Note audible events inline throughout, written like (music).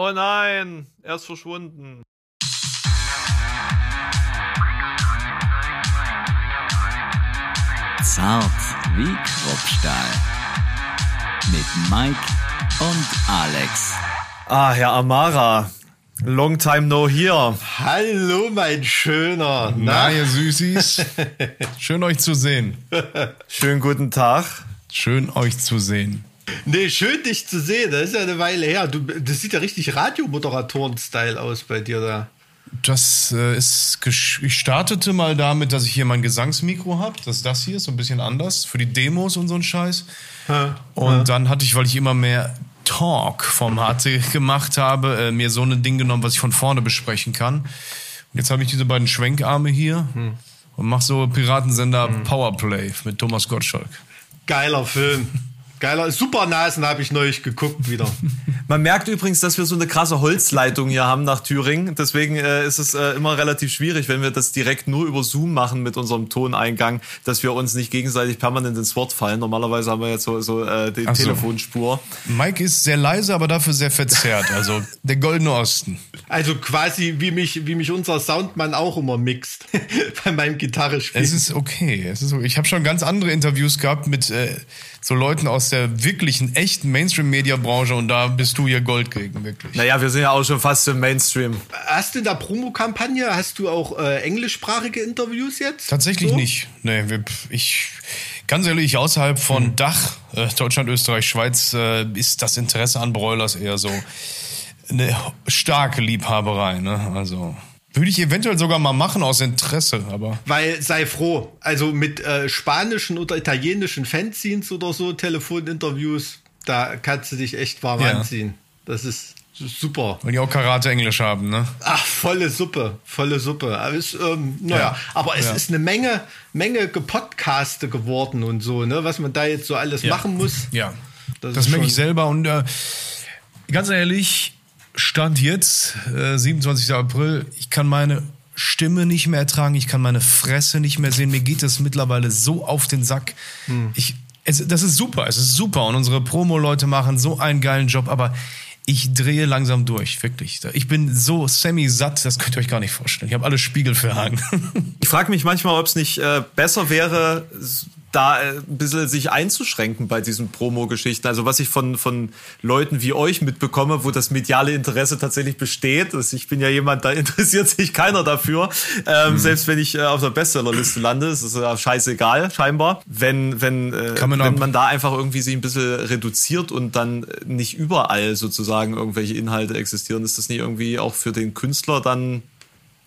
Oh nein, er ist verschwunden. Zart wie Kruppstahl. Mit Mike und Alex. Ah, Herr Amara. Long time no here. Hallo, mein Schöner. Na, ihr Süßis. (laughs) Schön euch zu sehen. Schönen guten Tag. Schön euch zu sehen. Nee, schön dich zu sehen. Das ist ja eine Weile her. Du, das sieht ja richtig Radiomoderatoren-Style aus bei dir da. Das äh, ist. Ich startete mal damit, dass ich hier mein Gesangsmikro habe. Das ist das hier, ist so ein bisschen anders für die Demos und so ein Scheiß. Und dann hatte ich, weil ich immer mehr Talk-Formate gemacht habe, äh, mir so ein Ding genommen, was ich von vorne besprechen kann. Und jetzt habe ich diese beiden Schwenkarme hier und mache so Piratensender Powerplay mit Thomas Gottschalk. Geiler Film. Geiler. Supernasen habe ich neulich geguckt wieder. (laughs) Man merkt übrigens, dass wir so eine krasse Holzleitung hier haben nach Thüringen. Deswegen äh, ist es äh, immer relativ schwierig, wenn wir das direkt nur über Zoom machen mit unserem Toneingang, dass wir uns nicht gegenseitig permanent ins Wort fallen. Normalerweise haben wir jetzt so, so äh, die Ach so. Telefonspur. Mike ist sehr leise, aber dafür sehr verzerrt. Also der Goldene Osten. Also quasi wie mich, wie mich unser Soundmann auch immer mixt (laughs) bei meinem Gitarrespiel. Es ist okay. Es ist okay. Ich habe schon ganz andere Interviews gehabt mit äh, so Leuten aus der wirklichen, echten Mainstream-Media-Branche und da bist du hier Gold gegen, wirklich. Naja, wir sind ja auch schon fast im Mainstream. Hast du in der Promokampagne, hast du auch äh, englischsprachige Interviews jetzt? Tatsächlich So? nicht. Nee, wir, ich, ganz ehrlich, außerhalb von Dach, äh, Deutschland, Österreich, Schweiz, äh, ist das Interesse an Broilers eher so eine starke Liebhaberei. Ne? Also würde ich eventuell sogar mal machen aus Interesse, aber Weil sei froh, also mit äh, spanischen oder italienischen Fanzines oder so, Telefoninterviews, da kannst du dich echt warm Ja. anziehen. Das ist super. wenn die auch Karate Englisch haben, ne? Ach, volle Suppe, volle Suppe. Aber, es, ähm, naja, Ja. aber es Ja. ist eine Menge, Menge gepodcaste geworden und so, ne, was man da jetzt so alles machen muss. Ja, Das das, ist merke ich selber und äh, ganz ehrlich, Stand jetzt, äh, 27. April, ich kann meine Stimme nicht mehr ertragen, ich kann meine Fresse nicht mehr sehen, mir geht das mittlerweile so auf den Sack. Hm. Ich, es, das ist super, es ist super und unsere Promo-Leute machen so einen geilen Job, aber ich drehe langsam durch, wirklich. Ich bin so semi-satt, das könnt ihr euch gar nicht vorstellen. Ich habe alle Spiegel für Hagen. (laughs) Ich frage mich manchmal, ob es nicht äh, besser wäre, da äh, ein bisschen sich einzuschränken bei diesen Promo-Geschichten. Also was ich von, von Leuten wie euch mitbekomme, wo das mediale Interesse tatsächlich besteht. Also ich bin ja jemand, da (laughs) interessiert sich keiner dafür. Ähm, Selbst wenn ich äh, auf der Bestsellerliste lande, ist es ja scheißegal, scheinbar. Wenn, wenn, äh, man wenn man da einfach irgendwie sich ein bisschen reduziert und dann nicht überall sozusagen irgendwelche Inhalte existieren, ist das nicht irgendwie auch für den Künstler dann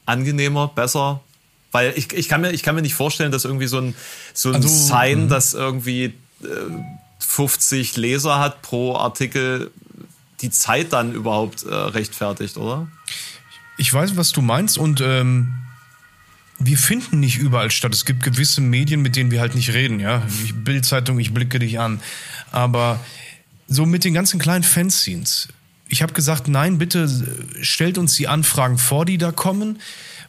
angenehmer, besser? Weil ich, ich, kann mir, ich kann mir nicht vorstellen, dass irgendwie so ein, so ein Also, Sign, das irgendwie äh, 50 Leser hat pro Artikel, die Zeit dann überhaupt äh, rechtfertigt, oder? Ich weiß, was du meinst und ähm, wir finden nicht überall statt. Es gibt gewisse Medien, mit denen wir halt nicht reden, ja. Bildzeitung, ich blicke dich an. Aber so mit den ganzen kleinen Fanzines. Ich habe gesagt, nein, bitte äh, stellt uns die Anfragen vor, die da kommen,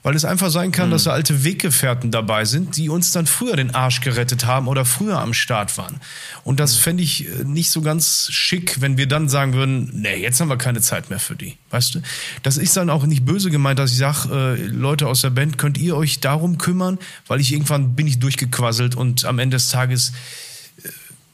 weil es einfach sein kann, dass da alte Weggefährten dabei sind, die uns dann früher den Arsch gerettet haben oder früher am Start waren. Und das fände ich äh, nicht so ganz schick, wenn wir dann sagen würden, nee, jetzt haben wir keine Zeit mehr für die. Weißt du? Das ist dann auch nicht böse gemeint, dass ich sage, äh, Leute aus der Band, könnt ihr euch darum kümmern? Weil ich irgendwann bin ich durchgequasselt und am Ende des Tages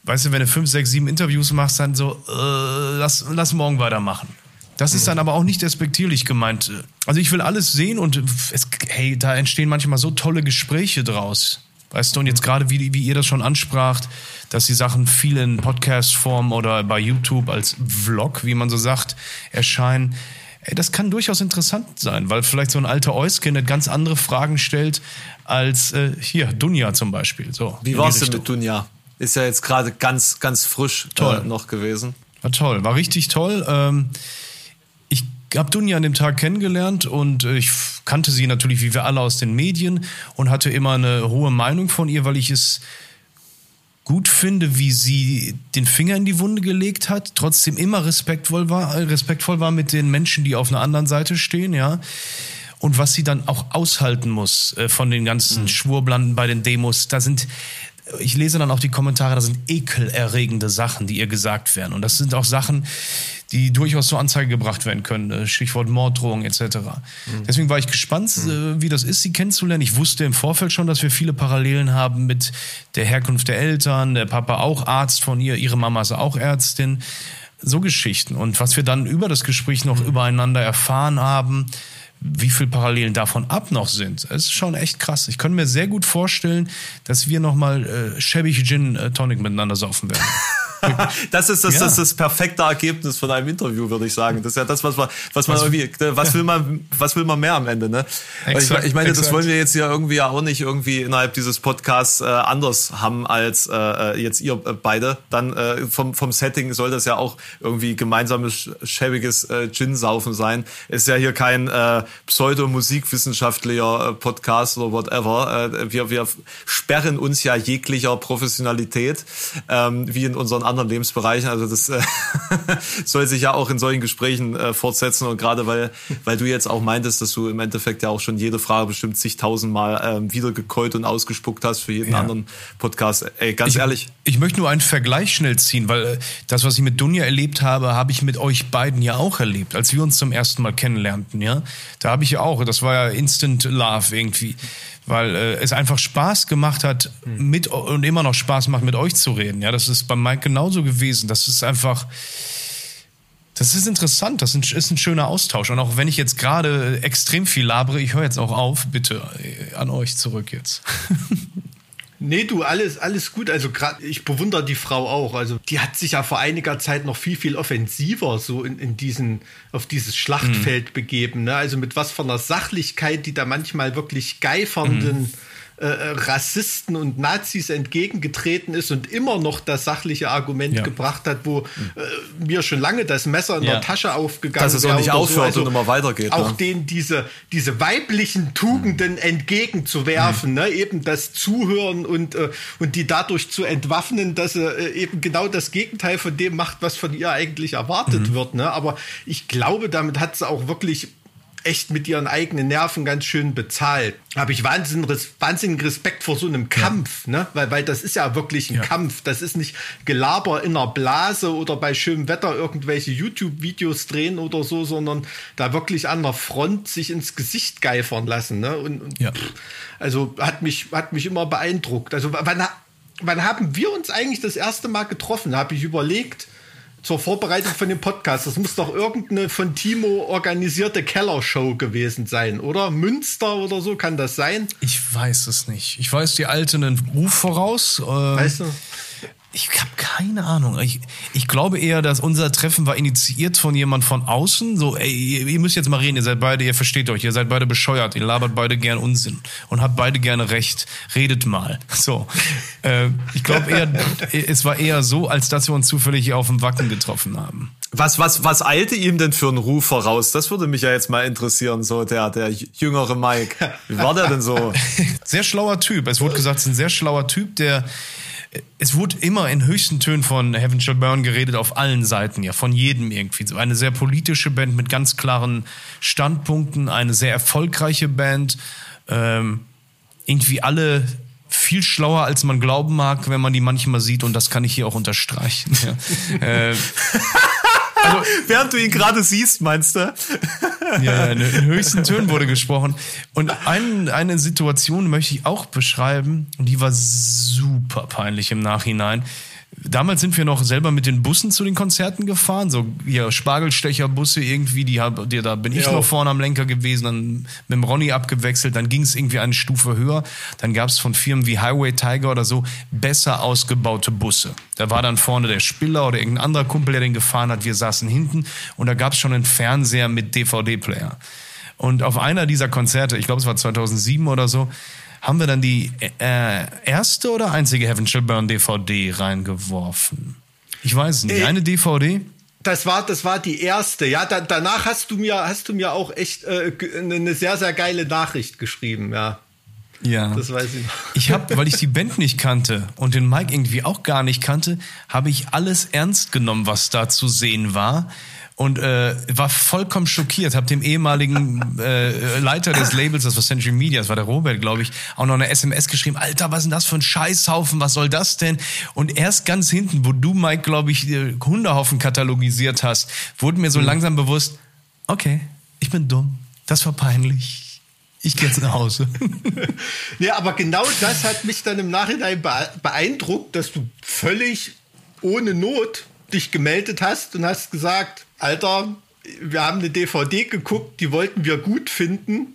weißt du, wenn du fünf, sechs, sieben Interviews machst, dann so, äh, lass, lass morgen weitermachen. Das ist dann aber auch nicht despektierlich gemeint. Also ich will alles sehen und es, hey, da entstehen manchmal so tolle Gespräche draus. Weißt du, und jetzt gerade, wie, wie ihr das schon anspracht, dass die Sachen viel in Podcast-Form oder bei YouTube als Vlog, wie man so sagt, erscheinen. Ey, das kann durchaus interessant sein, weil vielleicht so ein alter Euskin nicht ganz andere Fragen stellt als äh, hier, Dunja zum Beispiel. So, Wie in war's die denn Richtung. mit Dunja? Ist ja jetzt gerade ganz, ganz frisch Toll. Äh, noch gewesen. War toll, war richtig toll. Ähm, habe Dunja an dem Tag kennengelernt und äh, ich kannte sie natürlich wie wir alle aus den Medien und hatte immer eine hohe Meinung von ihr, weil ich es gut finde, wie sie den Finger in die Wunde gelegt hat, trotzdem immer respektvoll war, äh, respektvoll war mit den Menschen, die auf einer anderen Seite stehen, ja. Und was sie dann auch aushalten muss äh, von den ganzen Schwurblanden bei den Demos, da sind ich lese dann auch die Kommentare, da sind ekelerregende Sachen, die ihr gesagt werden. Und das sind auch Sachen, die durchaus zur Anzeige gebracht werden können. äh, Stichwort Morddrohung etc. Mhm. Deswegen war ich gespannt, äh, wie das ist, sie kennenzulernen. Ich wusste im Vorfeld schon, dass wir viele Parallelen haben mit der Herkunft der Eltern, der Papa auch Arzt von ihr, ihre Mama ist auch Ärztin. So Geschichten. Und was wir dann über das Gespräch noch übereinander erfahren haben, wie viel Parallelen davon ab noch sind, das ist schon echt krass. Ich könnte mir sehr gut vorstellen, dass wir nochmal äh, schäbig Gin äh, Tonic miteinander saufen werden. (laughs) (laughs) Das ist das, Ja. das, das perfekte Ergebnis von einem Interview, würde ich sagen. Das ist ja das, was man, was man Was- irgendwie, was will man, was will man mehr am Ende, ne? Exakt, ich, ich meine, das exakt. wollen wir jetzt ja irgendwie ja auch nicht irgendwie innerhalb dieses Podcasts äh, anders haben als äh, äh, jetzt ihr äh, beide. Dann äh, vom, vom Setting soll das ja auch irgendwie gemeinsames schäbiges äh, Gin-Saufen sein. Ist ja hier kein äh, pseudo-musikwissenschaftlicher äh, Podcast oder whatever. Äh, wir, wir sperren uns ja jeglicher Professionalität, ähm, wie in unseren anderen Lebensbereichen. Also das äh, (laughs) soll sich ja auch in solchen Gesprächen äh, fortsetzen. Und gerade weil, weil du jetzt auch meintest, dass du im Endeffekt ja auch schon jede Frage bestimmt zigtausendmal ähm, wieder gekeult und ausgespuckt hast für jeden Ja. anderen Podcast. Ey, ganz ehrlich. Ich möchte nur einen Vergleich schnell ziehen, weil äh, das, was ich mit Dunja erlebt habe, habe ich mit euch beiden ja auch erlebt, als wir uns zum ersten Mal kennenlernten, ja. Da habe ich ja auch, das war ja Instant Love irgendwie, weil äh, es einfach Spaß gemacht hat, mit und immer noch Spaß macht, mit euch zu reden, ja. Das ist bei Mike genauso gewesen. Das ist einfach. Das ist interessant, das ist ein- ist ein schöner Austausch. Und auch wenn ich jetzt gerade extrem viel labere, ich höre jetzt auch auf, bitte äh, an euch zurück jetzt. (laughs) Nee, du, alles, alles gut. Also gerade, ich bewundere die Frau auch. Also die hat sich ja vor einiger Zeit noch viel, viel offensiver so in, in diesen, auf dieses Schlachtfeld begeben. Ne? Also mit was von einer Sachlichkeit, die da manchmal wirklich geifernden äh, äh, Rassisten und Nazis entgegengetreten ist und immer noch das sachliche Argument Ja. gebracht hat, wo äh, mir schon lange das Messer in Ja. der Tasche aufgegangen Dass es auch nicht aufhört so. und immer weitergeht, Auch ne? denen diese, diese weiblichen Tugenden entgegenzuwerfen, ne? eben das Zuhören und, äh, und die dadurch zu entwaffnen, dass sie äh, eben genau das Gegenteil von dem macht, was von ihr eigentlich erwartet wird. Ne? Aber ich glaube, damit hat sie auch wirklich echt mit ihren eigenen Nerven ganz schön bezahlt. Habe ich wahnsinnigen, Res- wahnsinnigen Respekt vor so einem Kampf, ne? weil, weil das ist ja wirklich ein Ja. Kampf. Das ist nicht Gelaber in einer Blase oder bei schönem Wetter irgendwelche YouTube-Videos drehen oder so, sondern da wirklich an der Front sich ins Gesicht geifern lassen. Ne? Und, und Ja. pff, also hat mich, hat mich immer beeindruckt. Also wann, wann haben wir uns eigentlich das erste Mal getroffen? Habe ich überlegt. Zur Vorbereitung von dem Podcast. Das muss doch irgendeine von Timo organisierte Kellershow gewesen sein, oder? Münster oder so, kann das sein? Ich weiß es nicht. Ich weiß, die Alte einen Ruf voraus. Äh, Weißt du? Ich habe keine Ahnung. Ich, ich glaube eher, dass unser Treffen war initiiert von jemand von außen. So, ey, ihr, ihr müsst jetzt mal reden, ihr seid beide, ihr versteht euch, ihr seid beide bescheuert, ihr labert beide gern Unsinn und habt beide gerne recht. Redet mal. (laughs) So. Äh, ich glaube eher, (laughs) es war eher so, als dass wir uns zufällig hier auf dem Wacken getroffen haben. Was, was, was eilte ihm denn für einen Ruf voraus? Das würde mich ja jetzt mal interessieren, so der, der jüngere Mike. Wie war der denn so? (laughs) Sehr schlauer Typ. Es wurde gesagt, es ist ein sehr schlauer Typ, der. Es wurde immer in höchsten Tönen von Heaven Shall Burn geredet, auf allen Seiten, ja, von jedem irgendwie. So eine sehr politische Band mit ganz klaren Standpunkten, eine sehr erfolgreiche Band. Ähm, irgendwie alle viel schlauer, als man glauben mag, wenn man die manchmal sieht, und das kann ich hier auch unterstreichen. Ja. (laughs) äh, Während du ihn gerade siehst, meinst du? (laughs) Ja, in, in höchsten Tönen wurde gesprochen. Und ein, eine Situation möchte ich auch beschreiben, und die war super peinlich im Nachhinein. Damals sind wir noch selber mit den Bussen zu den Konzerten gefahren, so ja, Spargelstecherbusse irgendwie, die, hab, die da bin ich Ja. noch vorne am Lenker gewesen, dann mit dem Ronny abgewechselt, dann ging es irgendwie eine Stufe höher, dann gab es von Firmen wie Highway Tiger oder so besser ausgebaute Busse. Da war dann vorne der Spiller oder irgendein anderer Kumpel, der den gefahren hat, wir saßen hinten und da gab es schon einen Fernseher mit DVD-Player. Und auf einer dieser Konzerte, ich glaube es war 2007 oder so, haben wir dann die äh, erste oder einzige Heaven Shall Burn DVD reingeworfen. Ich weiß nicht. Äh, Eine DVD? Das war, das war die erste. Ja, da, danach hast du mir, hast du mir auch echt äh, eine sehr, sehr geile Nachricht geschrieben. Ja, Ja. das weiß ich noch. Ich habe, weil ich die Band nicht kannte und den Mike irgendwie auch gar nicht kannte, habe ich alles ernst genommen, was da zu sehen war. Und äh, war vollkommen schockiert. Hab dem ehemaligen (laughs) äh, Leiter des Labels, das war Century Media, das war der Robert, glaube ich, auch noch eine SMS geschrieben. Alter, was ist denn das für ein Scheißhaufen? Was soll das denn? Und erst ganz hinten, wo du, Mike, glaube ich, Hundehaufen katalogisiert hast, wurde mir so mhm. langsam bewusst, okay, ich bin dumm. Das war peinlich ich gehe jetzt nach Hause. (laughs) ja, aber genau das hat mich dann im Nachhinein beeindruckt, dass du völlig ohne Not dich gemeldet hast und hast gesagt, Alter, wir haben eine DVD geguckt, die wollten wir gut finden,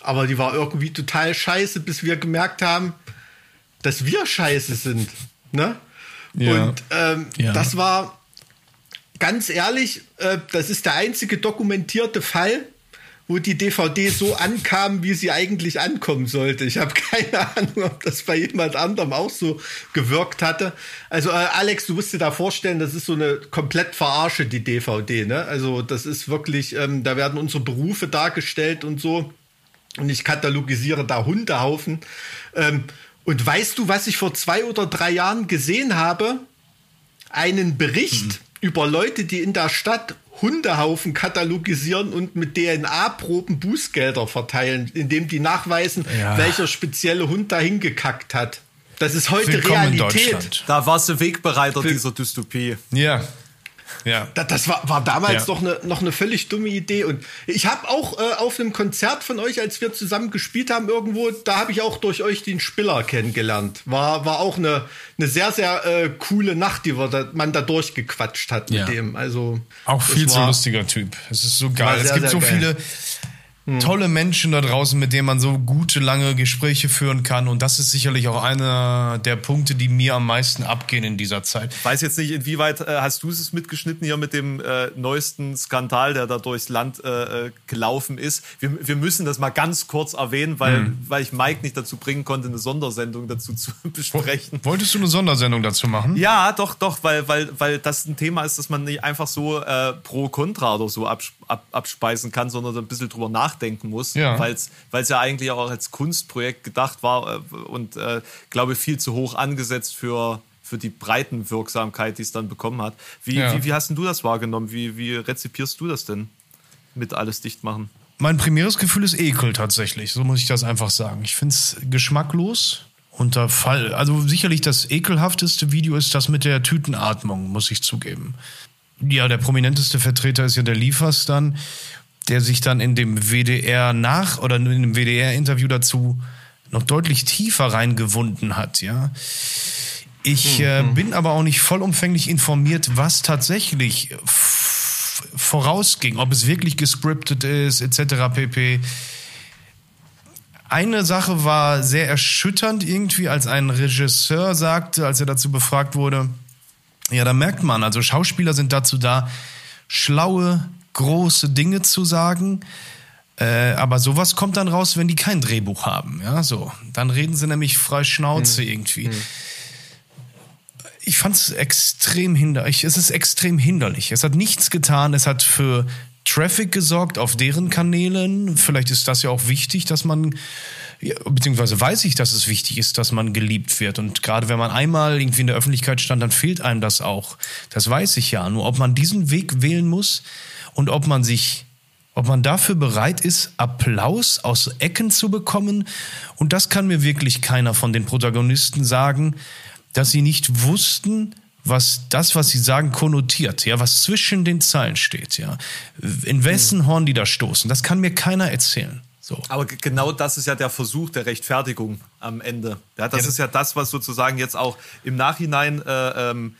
aber die war irgendwie total scheiße, bis wir gemerkt haben, dass wir scheiße sind. Ne? Ja. Und ähm, ja. das war ganz ehrlich, äh, das ist der einzige dokumentierte Fall, wo die DVD so ankam, wie sie eigentlich ankommen sollte. Ich habe (laughs) keine Ahnung, ob das bei jemand anderem auch so gewirkt hatte. Also äh, Alex, du musst dir da vorstellen, das ist so eine komplett verarsche die DVD. Ne? Also das ist wirklich, ähm, da werden unsere Berufe dargestellt und so. Und ich katalogisiere da Hundehaufen. Ähm, und weißt du, was ich vor zwei oder drei Jahren gesehen habe? Einen Bericht mhm. über Leute, die in der Stadt Hundehaufen katalogisieren und mit DNA-Proben Bußgelder verteilen, indem die nachweisen, ja. welcher spezielle Hund dahin gekackt hat. Das ist heute Willkommen Realität. Da warst du Wegbereiter Für dieser Dystopie. Ja. Ja. Das, das war, war damals ja. noch, eine, noch eine völlig dumme Idee. Und ich habe auch äh, auf einem Konzert von euch, als wir zusammen gespielt haben irgendwo, da habe ich auch durch euch den Spiller kennengelernt. War, war auch eine, eine sehr, sehr äh, coole Nacht, die wir da, man da durchgequatscht hat mit ja. dem. Also, auch viel zu lustiger Typ. Es ist so geil. Sehr, es gibt so geil. viele hm. tolle Menschen da draußen, mit denen man so gute, lange Gespräche führen kann. Und das ist sicherlich auch einer der Punkte, die mir am meisten abgehen in dieser Zeit. Ich weiß jetzt nicht, inwieweit äh, hast du es mitgeschnitten hier mit dem äh, neuesten Skandal, der da durchs Land äh, äh gelaufen ist. Wir, wir müssen das mal ganz kurz erwähnen, weil, hm. weil ich Mike nicht dazu bringen konnte, eine Sondersendung dazu zu (laughs) besprechen. Wolltest du eine Sondersendung dazu machen? Ja, doch, doch, weil, weil, weil das ein Thema ist, dass man nicht einfach so äh, pro Contra oder so abspricht ab, abspeisen kann, sondern ein bisschen drüber nachdenken muss, ja. weil es ja eigentlich auch als Kunstprojekt gedacht war äh, und äh, glaube viel zu hoch angesetzt für, für die Breitenwirksamkeit, die es dann bekommen hat. Wie, ja. wie, wie hast denn du das wahrgenommen? Wie, wie rezipierst du das denn mit alles dicht machen? Mein primäres Gefühl ist Ekel tatsächlich, so muss ich das einfach sagen. Ich finde es geschmacklos. Unter Fall, also sicherlich das ekelhafteste Video ist das mit der Tütenatmung, muss ich zugeben. Ja, der prominenteste Vertreter ist ja der Liefers dann, der sich dann in dem WDR nach oder in dem WDR-Interview dazu noch deutlich tiefer reingewunden hat, ja. Ich äh, mhm. bin aber auch nicht vollumfänglich informiert, was tatsächlich vorausging, ob es wirklich gescriptet ist, etc. pp. Eine Sache war sehr erschütternd irgendwie, als ein Regisseur sagte, als er dazu befragt wurde, ja, da merkt man, also Schauspieler sind dazu da, schlaue, große Dinge zu sagen. Äh, aber sowas kommt dann raus, wenn die kein Drehbuch haben. Ja, so. Dann reden sie nämlich frei Schnauze hm. irgendwie. Hm. Ich fand es extrem hinderlich. Es ist extrem hinderlich. Es hat nichts getan. Es hat für Traffic gesorgt auf deren Kanälen. Vielleicht ist das ja auch wichtig, dass man beziehungsweise weiß ich, dass es wichtig ist, dass man geliebt wird. Und gerade wenn man einmal irgendwie in der Öffentlichkeit stand, dann fehlt einem das auch. Das weiß ich ja. Nur ob man diesen Weg wählen muss und ob man sich ob man dafür bereit ist, Applaus aus Ecken zu bekommen. Und das kann mir wirklich keiner von den Protagonisten sagen, dass sie nicht wussten, was das, was sie sagen, konnotiert, ja, was zwischen den Zeilen steht, ja. In wessen Horn die da stoßen, das kann mir keiner erzählen. So. Aber genau das ist ja der Versuch der Rechtfertigung am Ende. Ja, das ja. ist ja das, was sozusagen jetzt auch im Nachhinein äh, ähm,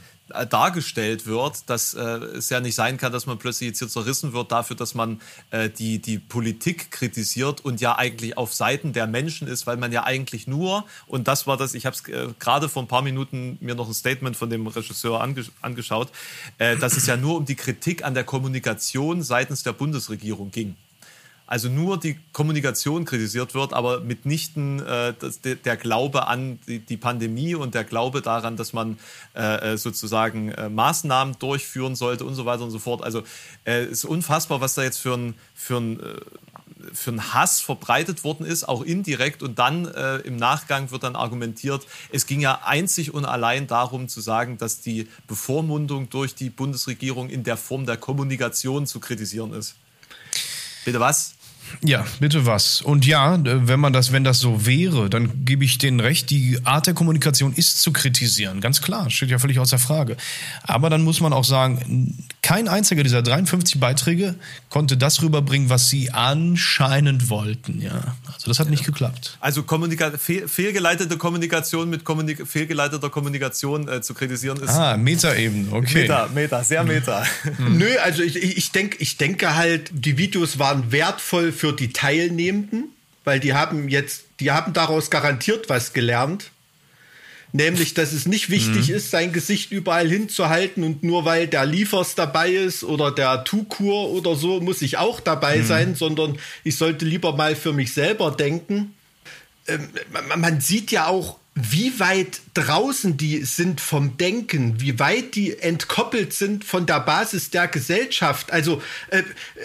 dargestellt wird, dass äh, es ja nicht sein kann, dass man plötzlich jetzt hier zerrissen wird dafür, dass man äh, die, die Politik kritisiert und ja eigentlich auf Seiten der Menschen ist, weil man ja eigentlich nur, und das war das, ich habe es äh, gerade vor ein paar Minuten mir noch ein Statement von dem Regisseur ange angeschaut, äh, dass es ja nur um die Kritik an der Kommunikation seitens der Bundesregierung ging also nur die Kommunikation kritisiert wird, aber mitnichten äh, das, der Glaube an die, die, Pandemie und der Glaube daran, dass man äh, äh, sozusagen äh, Maßnahmen durchführen sollte und so weiter und so fort. Also es äh, ist unfassbar, was da jetzt für ein, für ein äh, für einen Hass verbreitet worden ist, auch indirekt. Und dann äh, im Nachgang wird dann argumentiert, es ging ja einzig und allein darum zu sagen, dass die Bevormundung durch die Bundesregierung in der Form der Kommunikation zu kritisieren ist. Bitte was? Ja, bitte was. Und ja, wenn man das, wenn das so wäre, dann gebe ich denen recht, die Art der Kommunikation ist zu kritisieren. Ganz klar, steht ja völlig außer Frage. Aber dann muss man auch sagen, kein einziger dieser 53 Beiträge konnte das rüberbringen, was sie anscheinend wollten. Ja, also das hat ja. nicht geklappt. Also Kommunika fehl fehlgeleitete Kommunikation mit Kommunik fehlgeleiteter Kommunikation äh, zu kritisieren ist. Ah, Meta-Ebene, okay. Meta, Meta, sehr Meta. Hm. Nö, also ich, ich, denk, ich denke halt, die Videos waren wertvoll für die Teilnehmenden, weil die haben jetzt, die haben daraus garantiert was gelernt. Nämlich, dass es nicht wichtig mhm. ist, sein Gesicht überall hinzuhalten und nur weil der Liefers dabei ist oder der Tukur oder so, muss ich auch dabei mhm. sein, sondern ich sollte lieber mal für mich selber denken. Ähm, man sieht ja auch wie weit draußen die sind vom Denken, wie weit die entkoppelt sind von der Basis der Gesellschaft. Also äh,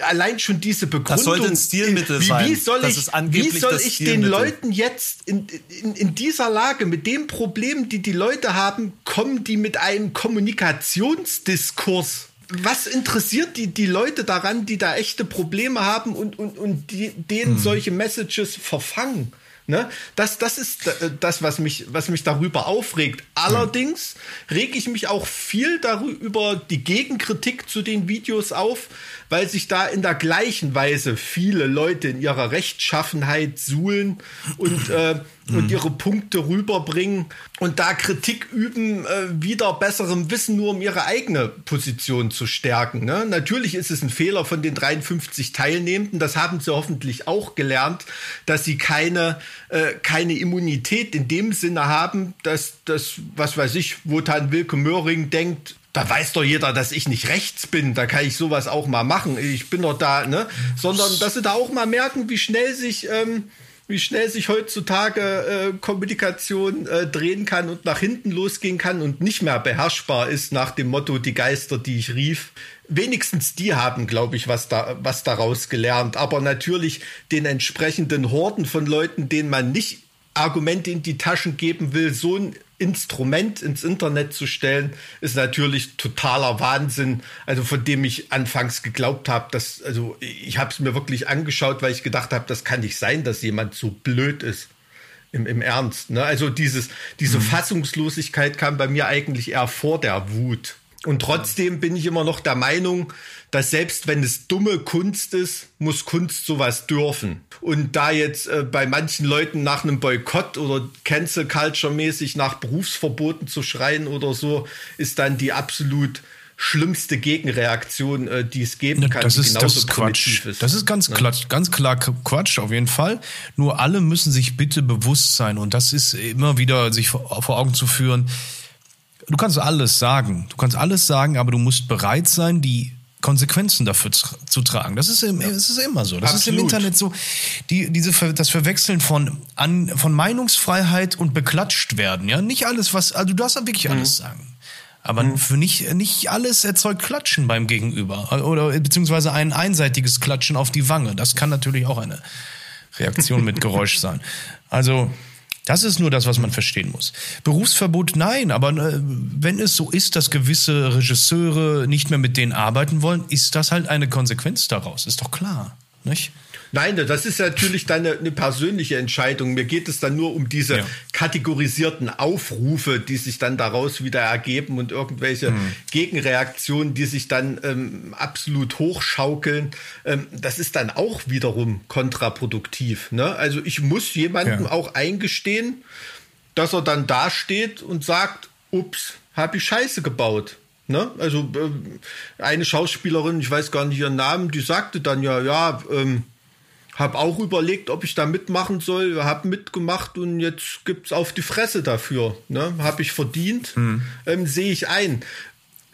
allein schon diese Begründung. Das sollte ein Stilmittel wie, sein. Wie soll ich, wie soll ich den Leuten jetzt in, in, in dieser Lage, mit dem Problem, die die Leute haben, kommen die mit einem Kommunikationsdiskurs was interessiert die, die Leute daran, die da echte Probleme haben und, und, und die, denen hm. solche Messages verfangen? Ne? Das, das ist äh, das, was mich, was mich darüber aufregt. Allerdings reg ich mich auch viel darüber die Gegenkritik zu den Videos auf, weil sich da in der gleichen Weise viele Leute in ihrer Rechtschaffenheit suhlen und, äh, mhm. und ihre Punkte rüberbringen und da Kritik üben, äh, wieder besserem Wissen, nur um ihre eigene Position zu stärken. Ne? Natürlich ist es ein Fehler von den 53 Teilnehmenden, das haben sie hoffentlich auch gelernt, dass sie keine, äh, keine Immunität in dem Sinne haben, dass das, was weiß ich, Wotan Wilke Möhring denkt, da weiß doch jeder, dass ich nicht rechts bin. Da kann ich sowas auch mal machen. Ich bin doch da, ne? Sondern dass sie da auch mal merken, wie schnell sich, ähm, wie schnell sich heutzutage äh, Kommunikation äh, drehen kann und nach hinten losgehen kann und nicht mehr beherrschbar ist nach dem Motto die Geister, die ich rief. Wenigstens die haben, glaube ich, was da was daraus gelernt. Aber natürlich den entsprechenden Horden von Leuten, denen man nicht Argumente in die Taschen geben will, so ein Instrument ins Internet zu stellen, ist natürlich totaler Wahnsinn. Also von dem ich anfangs geglaubt habe, dass, also ich habe es mir wirklich angeschaut, weil ich gedacht habe, das kann nicht sein, dass jemand so blöd ist. Im, im Ernst. Ne? Also dieses, diese mhm. Fassungslosigkeit kam bei mir eigentlich eher vor der Wut. Und trotzdem bin ich immer noch der Meinung, dass selbst wenn es dumme Kunst ist, muss Kunst sowas dürfen. Und da jetzt äh, bei manchen Leuten nach einem Boykott oder Cancel Culture mäßig nach Berufsverboten zu schreien oder so, ist dann die absolut schlimmste Gegenreaktion, äh, die es geben kann. Das ist, das ist Quatsch. Ist. Das ist ganz, ja. klar, ganz klar Quatsch, auf jeden Fall. Nur alle müssen sich bitte bewusst sein und das ist immer wieder sich vor, vor Augen zu führen. Du kannst alles sagen. Du kannst alles sagen, aber du musst bereit sein, die Konsequenzen dafür zu tragen. Das ist, im, das ist immer so. Das Absolut. ist im Internet so. Die, diese, das Verwechseln von, an, von Meinungsfreiheit und beklatscht werden. Ja, nicht alles, was, also du darfst wirklich mhm. alles sagen. Aber mhm. für nicht, nicht alles erzeugt Klatschen beim Gegenüber. Oder beziehungsweise ein einseitiges Klatschen auf die Wange. Das kann natürlich auch eine Reaktion mit Geräusch (laughs) sein. Also, das ist nur das, was man verstehen muss. Berufsverbot, nein, aber äh, wenn es so ist, dass gewisse Regisseure nicht mehr mit denen arbeiten wollen, ist das halt eine Konsequenz daraus. Ist doch klar, nicht? Nein, das ist natürlich dann eine, eine, persönliche Entscheidung. Mir geht es dann nur um diese ja. kategorisierten Aufrufe, die sich dann daraus wieder ergeben und irgendwelche mhm. Gegenreaktionen, die sich dann ähm, absolut hochschaukeln. Ähm, das ist dann auch wiederum kontraproduktiv. Ne? Also ich muss jemandem ja. auch eingestehen, dass er dann dasteht und sagt, ups, habe ich Scheiße gebaut. Ne? Also äh, eine Schauspielerin, ich weiß gar nicht ihren Namen, die sagte dann ja, ja, ähm, hab auch überlegt, ob ich da mitmachen soll, hab mitgemacht und jetzt gibt's auf die Fresse dafür. Ne? Hab ich verdient, mhm. ähm, sehe ich ein.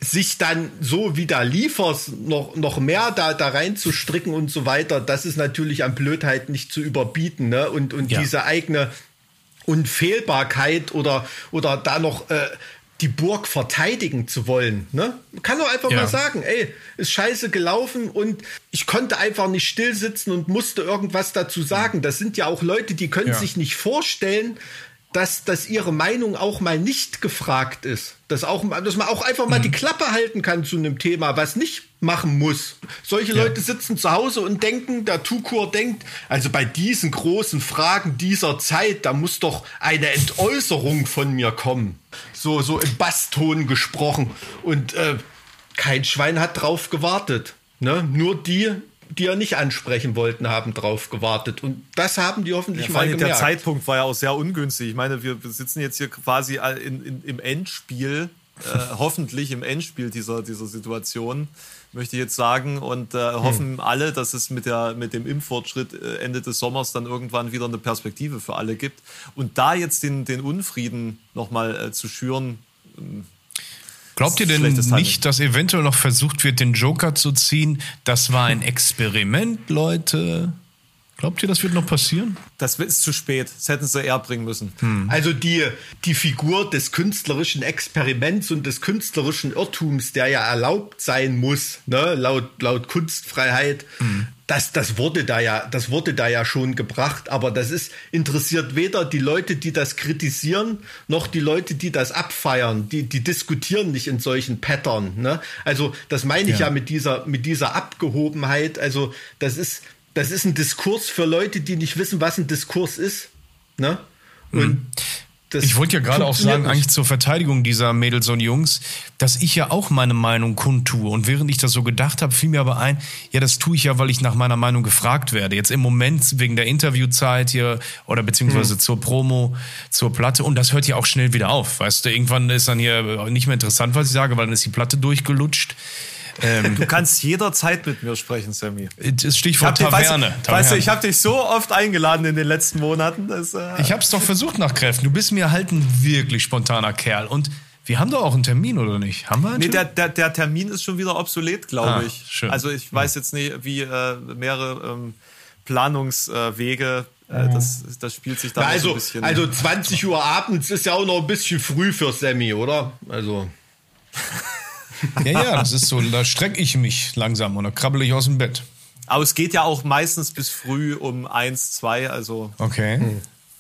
Sich dann so wie da liefers noch, noch mehr da, da reinzustricken und so weiter, das ist natürlich an Blödheit nicht zu überbieten. Ne? Und, und ja. diese eigene Unfehlbarkeit oder, oder da noch äh, die Burg verteidigen zu wollen. Ne? Man kann doch einfach Ja. mal sagen, ey, ist scheiße gelaufen und ich konnte einfach nicht still sitzen und musste irgendwas dazu sagen. Das sind ja auch Leute, die können Ja. sich nicht vorstellen, dass, dass ihre Meinung auch mal nicht gefragt ist. Dass, auch, dass man auch einfach mal die Klappe halten kann zu einem Thema, was nicht machen muss. Solche Leute sitzen zu Hause und denken, der Tukur denkt, also bei diesen großen Fragen dieser Zeit, da muss doch eine Entäußerung von mir kommen. So, so im Basston gesprochen. Und äh, kein Schwein hat drauf gewartet. Ne? Nur die, die er nicht ansprechen wollten, haben drauf gewartet. Und das haben die hoffentlich Vor mal allem der gemerkt. Zeitpunkt war ja auch sehr ungünstig. Ich meine, wir sitzen jetzt hier quasi in, in, im Endspiel, äh, (laughs) hoffentlich im Endspiel dieser, dieser Situation, möchte ich jetzt sagen, und äh, hoffen alle, dass es mit, der, mit dem Impffortschritt äh, Ende des Sommers dann irgendwann wieder eine Perspektive für alle gibt. Und da jetzt den, den Unfrieden nochmal äh, zu schüren, Glaubt ihr denn nicht, dass eventuell noch versucht wird, den Joker zu ziehen? Das war ein Experiment, Leute. Glaubt ihr, das wird noch passieren? das ist zu spät. Das hätten sie eher bringen müssen. Also die, die Figur des künstlerischen Experiments und des künstlerischen Irrtums, der ja erlaubt sein muss, ne, laut, laut Kunstfreiheit, das, das wurde da ja, das wurde da ja schon gebracht, aber das ist, interessiert weder die Leute, die das kritisieren, noch die Leute, die das abfeiern. Die, die diskutieren nicht in solchen Pattern, ne? Also, das meine ich ja, Ja. mit dieser, mit dieser Abgehobenheit. Also, das ist, das ist ein Diskurs für Leute, die nicht wissen, was ein Diskurs ist, ne? Und das Ich wollte ja gerade auch sagen, nicht. eigentlich zur Verteidigung dieser Mädels und Jungs, dass ich ja auch meine Meinung kundtue. Und während ich das so gedacht habe, fiel mir aber ein, ja, das tue ich ja, weil ich nach meiner Meinung gefragt werde. Jetzt im Moment wegen der Interviewzeit hier oder beziehungsweise Hm. zur Promo, zur Platte. Und das hört ja auch schnell wieder auf. Weißt du, irgendwann ist dann hier nicht mehr interessant, was ich sage, weil dann ist die Platte durchgelutscht. Ähm, Du kannst jederzeit mit mir sprechen, Sammy. das Ich Stichwort hab dich, weißt, Taverne. weißt du, Taverne. ich habe dich so oft eingeladen in den letzten Monaten. Das, äh, Ich hab's doch versucht nach Kräften. Du bist mir halt ein wirklich spontaner Kerl. Und wir haben doch auch einen Termin, oder nicht? Haben wir einen Nee, Termin? der, der, der Termin ist schon wieder obsolet, glaube Ah, ich. schön. Also ich weiß jetzt nicht, wie äh, mehrere ähm, Planungswege, äh, das, das spielt sich da also, ein bisschen. also 20 Uhr abends ist ja auch noch ein bisschen früh für Sammy, oder? Also. (laughs) Ja, ja, das ist so. Da strecke ich mich langsam und dann krabbel ich aus dem Bett. Aber es geht ja auch meistens bis früh um eins, zwei. Also Okay.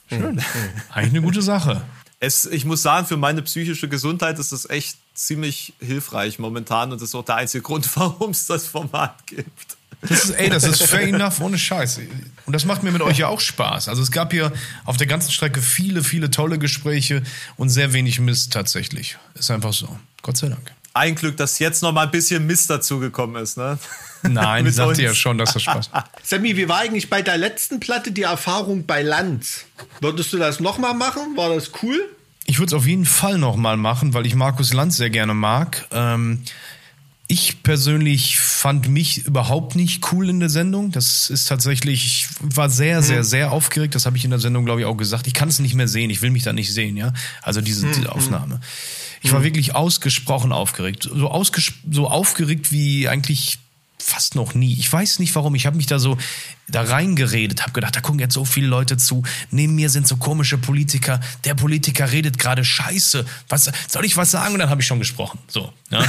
Schön. Eigentlich eine gute Sache. es, ich muss sagen, für meine psychische Gesundheit ist das echt ziemlich hilfreich momentan und das ist auch der einzige Grund, (laughs) warum es das Format gibt. Das ist, ey, das ist fair enough, ohne Scheiß. Und das macht mir mit euch ja auch Spaß. Also es gab hier auf der ganzen Strecke viele, viele tolle Gespräche und sehr wenig Mist tatsächlich. Ist einfach so. Gott sei Dank. Ein Glück, dass jetzt noch mal ein bisschen Mist dazugekommen ist, ne? (laughs) Nein, (laughs) ich sagte ja schon, dass das Spaß macht. (laughs) Sammy, wie war eigentlich bei der letzten Platte die Erfahrung bei Lanz? Würdest du das nochmal machen? War das cool? Ich würde es auf jeden Fall nochmal machen, weil ich Markus Lanz sehr gerne mag. Ähm, ich persönlich fand mich überhaupt nicht cool in der Sendung. Das ist tatsächlich, ich war sehr, sehr, sehr aufgeregt. Das habe ich in der Sendung, glaube ich, auch gesagt. Ich kann es nicht mehr sehen. Ich will mich da nicht sehen, ja. Also diese, diese Aufnahme. Ich war wirklich ausgesprochen aufgeregt. So, ausges so aufgeregt wie eigentlich fast noch nie. Ich weiß nicht warum. Ich habe mich da so da reingeredet, habe gedacht, da gucken jetzt so viele Leute zu. Neben mir sind so komische Politiker. Der Politiker redet gerade Scheiße. Was soll ich was sagen? Und dann habe ich schon gesprochen. So. Ja.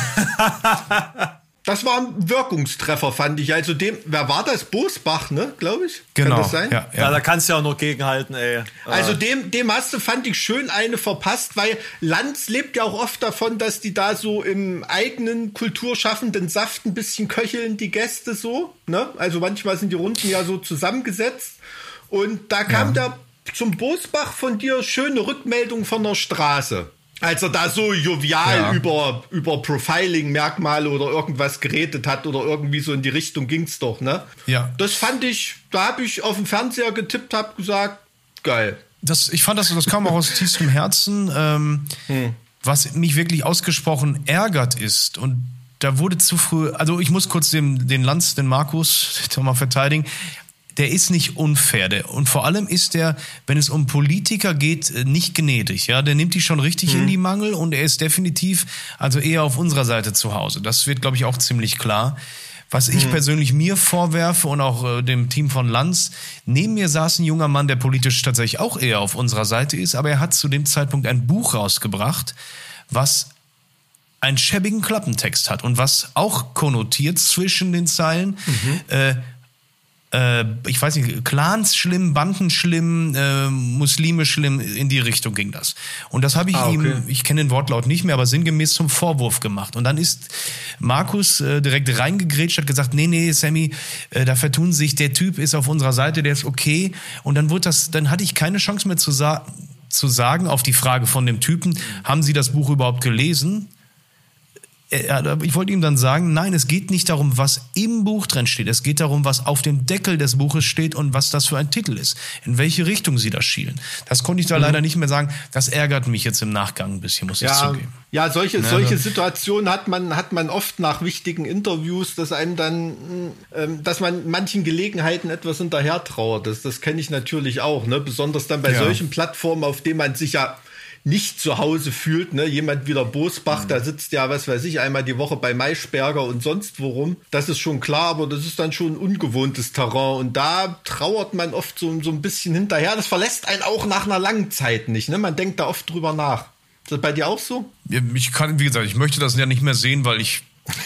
(laughs) Das war ein Wirkungstreffer, fand ich. Also dem, wer war das? Bosbach, ne? Glaube ich. Genau. Kann das sein? Ja, Ja, ja. da kannst du ja auch noch gegenhalten, ey. Also dem, dem hast du, fand ich, schön eine verpasst, weil Lanz lebt ja auch oft davon, dass die da so im eigenen kulturschaffenden Saft ein bisschen köcheln, die Gäste so. Ne? Also manchmal sind die Runden ja so zusammengesetzt. Und da kam der zum Bosbach von dir schöne Rückmeldung von der Straße. Als er da so jovial Ja. über, über Profiling-Merkmale oder irgendwas geredet hat oder irgendwie so in die Richtung ging's doch, ne? Ja. Das fand ich, da habe ich auf dem Fernseher getippt, hab gesagt, geil. Das, ich fand das, das kam auch aus tiefstem Herzen. Ähm, Was mich wirklich ausgesprochen ärgert ist und da wurde zu früh, also ich muss kurz den, den Lanz, den Markus, (laughs) mal verteidigen. Der ist nicht unfair. Der, und vor allem ist der, wenn es um Politiker geht, äh, nicht gnädig. Ja, der nimmt die schon richtig in die Mangel und er ist definitiv also eher auf unserer Seite zu Hause. Das wird, glaube ich, auch ziemlich klar. Was ich persönlich mir vorwerfe und auch äh, dem Team von Lanz, neben mir saß ein junger Mann, der politisch tatsächlich auch eher auf unserer Seite ist, aber er hat zu dem Zeitpunkt ein Buch rausgebracht, was einen schäbigen Klappentext hat und was auch konnotiert zwischen den Zeilen. Mhm. Äh, äh, ich weiß nicht, Clans schlimm, Banden schlimm, äh, Muslime schlimm, in die Richtung ging das. Und das habe ich ah, okay. ihm, ich kenne den Wortlaut nicht mehr, aber sinngemäß zum Vorwurf gemacht. Und dann ist Markus äh, direkt reingegrätscht, hat gesagt, nee, nee, Sammy, äh, da vertun sich, der Typ ist auf unserer Seite, der ist okay. Und dann wurde das, dann hatte ich keine Chance mehr zu, sa zu sagen auf die Frage von dem Typen, haben Sie das Buch überhaupt gelesen? Äh, ich wollte ihm dann sagen, nein, es geht nicht darum, was im Buch drin steht. Es geht darum, was auf dem Deckel des Buches steht und was das für ein Titel ist. In welche Richtung sie da schielen. Das konnte ich da mhm. leider nicht mehr sagen. Das ärgert mich jetzt im Nachgang ein bisschen, muss ja, ich zugeben. Ja, solche, ja, solche Situationen hat man, hat man oft nach wichtigen Interviews, dass einem dann, ähm, dass man manchen Gelegenheiten etwas hinterher trauert. Das, das kenne ich natürlich auch, ne? Besonders dann bei ja. solchen Plattformen, auf denen man sich ja nicht zu Hause fühlt. Ne? Jemand wie der Bosbach, mhm. da sitzt ja, was weiß ich, einmal die Woche bei Maischberger und sonst worum. Das ist schon klar, aber das ist dann schon ungewohntes Terrain. Und da trauert man oft so, so ein bisschen hinterher. Das verlässt einen auch nach einer langen Zeit nicht. Ne? Man denkt da oft drüber nach. Ist das bei dir auch so? Ich kann, wie gesagt, ich möchte das ja nicht mehr sehen, weil ich. (laughs)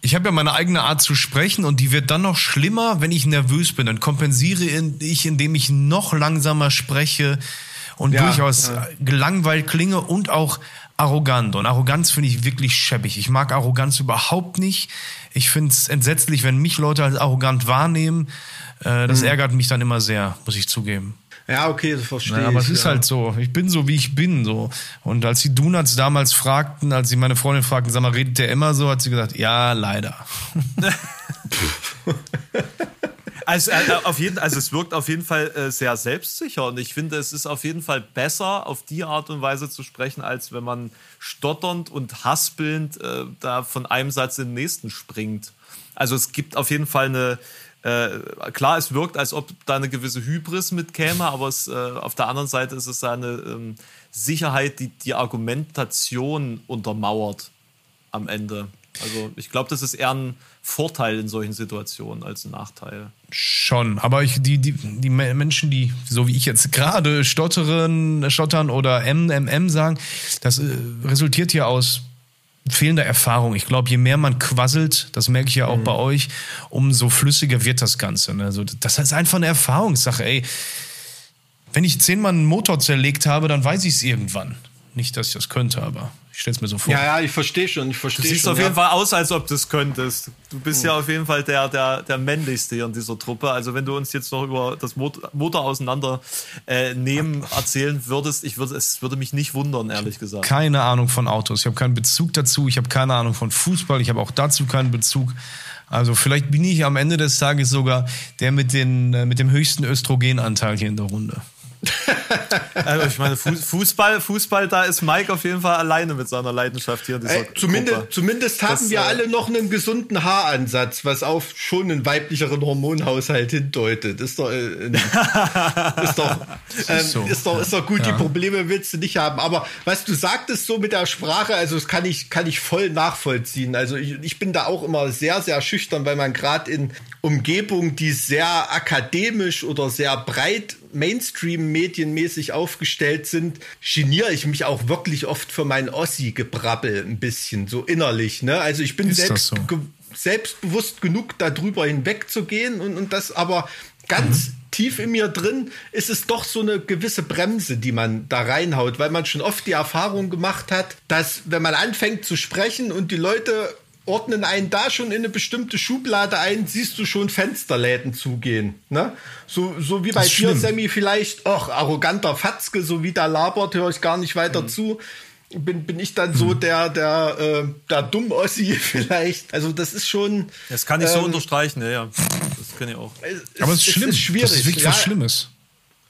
Ich habe ja meine eigene Art zu sprechen und die wird dann noch schlimmer, wenn ich nervös bin. Dann kompensiere ich, indem ich noch langsamer spreche und ja, durchaus ja. gelangweilt klinge und auch arrogant. Und Arroganz finde ich wirklich schäbig. Ich mag Arroganz überhaupt nicht. Ich finde es entsetzlich, wenn mich Leute als arrogant wahrnehmen. Äh, das mhm. ärgert mich dann immer sehr, muss ich zugeben. Ja, okay, das verstehe aber ich. Aber es ist halt so. Ich bin so, wie ich bin, so. Und als die Donuts damals fragten, als sie meine Freundin fragten, sag mal, redet der immer so, hat sie gesagt, ja, leider. (laughs) (laughs) (laughs) Also, äh, äh, auf jeden, also es wirkt auf jeden Fall äh, sehr selbstsicher und ich finde, es ist auf jeden Fall besser, auf die Art und Weise zu sprechen, als wenn man stotternd und haspelnd äh, da von einem Satz in den nächsten springt. Also es gibt auf jeden Fall eine, äh, klar, es wirkt, als ob da eine gewisse Hybris mitkäme, aber es, äh, auf der anderen Seite ist es eine ähm, Sicherheit, die die Argumentation untermauert am Ende. Also ich glaube, das ist eher ein Vorteil in solchen Situationen als ein Nachteil. Schon, aber ich, die, die, die Menschen, die, so wie ich jetzt gerade stottern, stottern oder MMM sagen, das äh, resultiert ja aus fehlender Erfahrung. Ich glaube, je mehr man quasselt, das merke ich ja auch mhm. bei euch, umso flüssiger wird das Ganze. Ne? Also, das ist einfach eine Erfahrungssache. Ey, wenn ich zehnmal einen Motor zerlegt habe, dann weiß ich es irgendwann. Nicht, dass ich das könnte, aber ich stelle es mir so vor. Ja, ja, ich verstehe schon. Ich verstehe du siehst schon, auf ja. jeden Fall aus, als ob du es könntest. Du bist mhm. ja auf jeden Fall der, der, der männlichste hier in dieser Truppe. Also wenn du uns jetzt noch über das Motor, Motor auseinander äh, nehmen erzählen würdest, ich würde, es würde mich nicht wundern, ehrlich gesagt. Keine Ahnung von Autos. Ich habe keinen Bezug dazu. Ich habe keine Ahnung von Fußball. Ich habe auch dazu keinen Bezug. Also vielleicht bin ich am Ende des Tages sogar der mit, den, äh, mit dem höchsten Östrogenanteil hier in der Runde (laughs) (laughs) also ich meine, Fußball, Fußball, da ist Mike auf jeden Fall alleine mit seiner Leidenschaft hier. Ey, zumindest, zumindest haben das, wir äh, alle noch einen gesunden Haaransatz, was auf schon einen weiblicheren Hormonhaushalt hindeutet. Ist doch, äh, (laughs) ist, doch, ähm, ist, so. ist, doch, ist doch gut, ja. die Probleme willst du nicht haben. Aber was du sagtest so mit der Sprache, also das kann ich, kann ich voll nachvollziehen. Also ich, ich bin da auch immer sehr, sehr schüchtern, weil man gerade in Umgebungen, die sehr akademisch oder sehr breit Mainstream-medienmäßig aufgestellt sind, geniere ich mich auch wirklich oft für mein Ossi-Gebrabbel ein bisschen, so innerlich. Ne? Also ich bin selbst, so? ge selbstbewusst genug, darüber hinwegzugehen und, und das aber ganz mhm. tief in mir drin ist es doch so eine gewisse Bremse, die man da reinhaut, weil man schon oft die Erfahrung gemacht hat, dass wenn man anfängt zu sprechen und die Leute ordnen einen da schon in eine bestimmte Schublade ein, siehst du schon Fensterläden zugehen. Ne? So, so wie bei dir, Sammy, vielleicht, ach, arroganter Fatzke, so wie da labert, höre ich gar nicht weiter mhm. zu. Bin, bin ich dann mhm. so der, der, äh, der Dumm-Ossi (laughs) vielleicht. Also das ist schon. Das kann ich ähm, so unterstreichen, ja, ja. Das kann ich auch. Es, Aber es ist schlimm. Es ist schwierig. Das ist wirklich ja, was Schlimmes.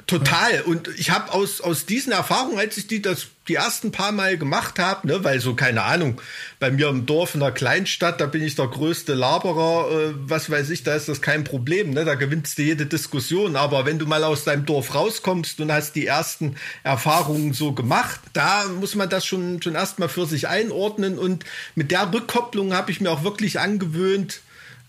Total. Und ich habe aus, aus diesen Erfahrungen, als ich die das die ersten paar Mal gemacht habe, ne, weil so, keine Ahnung, bei mir im Dorf in einer Kleinstadt, da bin ich der größte Laberer, äh, was weiß ich, da ist das kein Problem, ne, da gewinnst du jede Diskussion. Aber wenn du mal aus deinem Dorf rauskommst und hast die ersten Erfahrungen so gemacht, da muss man das schon, schon erstmal für sich einordnen. Und mit der Rückkopplung habe ich mir auch wirklich angewöhnt,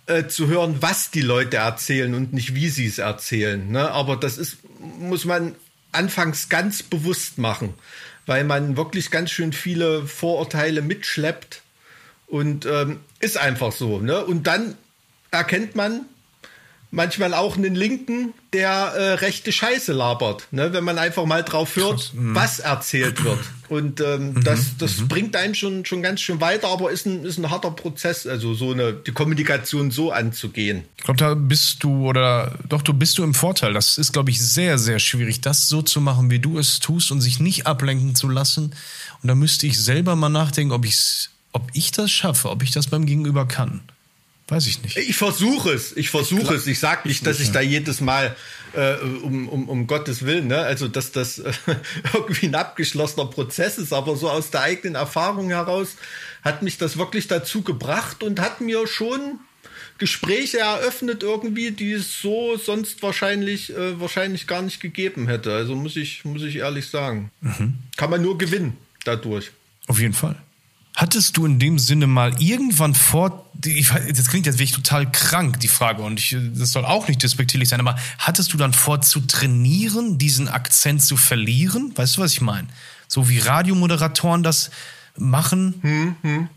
äh, zu hören, was die Leute erzählen und nicht wie sie es erzählen. Ne? Aber das ist, muss man anfangs ganz bewusst machen. weil man wirklich ganz schön viele Vorurteile mitschleppt und ähm, ist einfach so. Ne? Und dann erkennt man, manchmal auch einen Linken, der äh, rechte Scheiße labert, ne? wenn man einfach mal drauf hört, mhm. was erzählt wird. Und ähm, mhm. das, das mhm. bringt einen schon, schon ganz schön weiter, aber ist ein, ist ein harter Prozess, also so eine, die Kommunikation so anzugehen. Ich glaube, da bist du oder doch, du bist du im Vorteil. Das ist, glaube ich, sehr, sehr schwierig, das so zu machen, wie du es tust und sich nicht ablenken zu lassen. Und da müsste ich selber mal nachdenken, ob, ich's, ob ich das schaffe, ob ich das beim Gegenüber kann. Weiß ich nicht. Ich versuche es. Ich versuche es. Ich sage nicht, dass ich da jedes Mal äh, um, um, um Gottes Willen, ne? also dass das äh, (laughs) irgendwie ein abgeschlossener Prozess ist, aber so aus der eigenen Erfahrung heraus hat mich das wirklich dazu gebracht und hat mir schon Gespräche eröffnet irgendwie, die es so sonst wahrscheinlich äh, wahrscheinlich gar nicht gegeben hätte. Also muss ich muss ich ehrlich sagen, mhm. kann man nur gewinnen dadurch. Auf jeden Fall. Hattest du in dem Sinne mal irgendwann vor, ich, das klingt jetzt wirklich total krank, die Frage, und ich, das soll auch nicht despektierlich sein, aber hattest du dann vor zu trainieren, diesen Akzent zu verlieren? Weißt du, was ich meine? So wie Radiomoderatoren das machen? Hm, hm.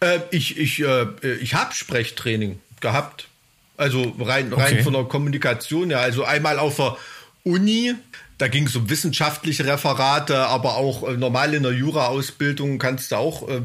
Äh, ich ich, äh, ich habe Sprechtraining gehabt. Also rein, rein okay. von der Kommunikation, ja. Also einmal auf der Uni, da ging es um wissenschaftliche Referate, aber auch äh, normal in der Jura-Ausbildung kannst du auch äh,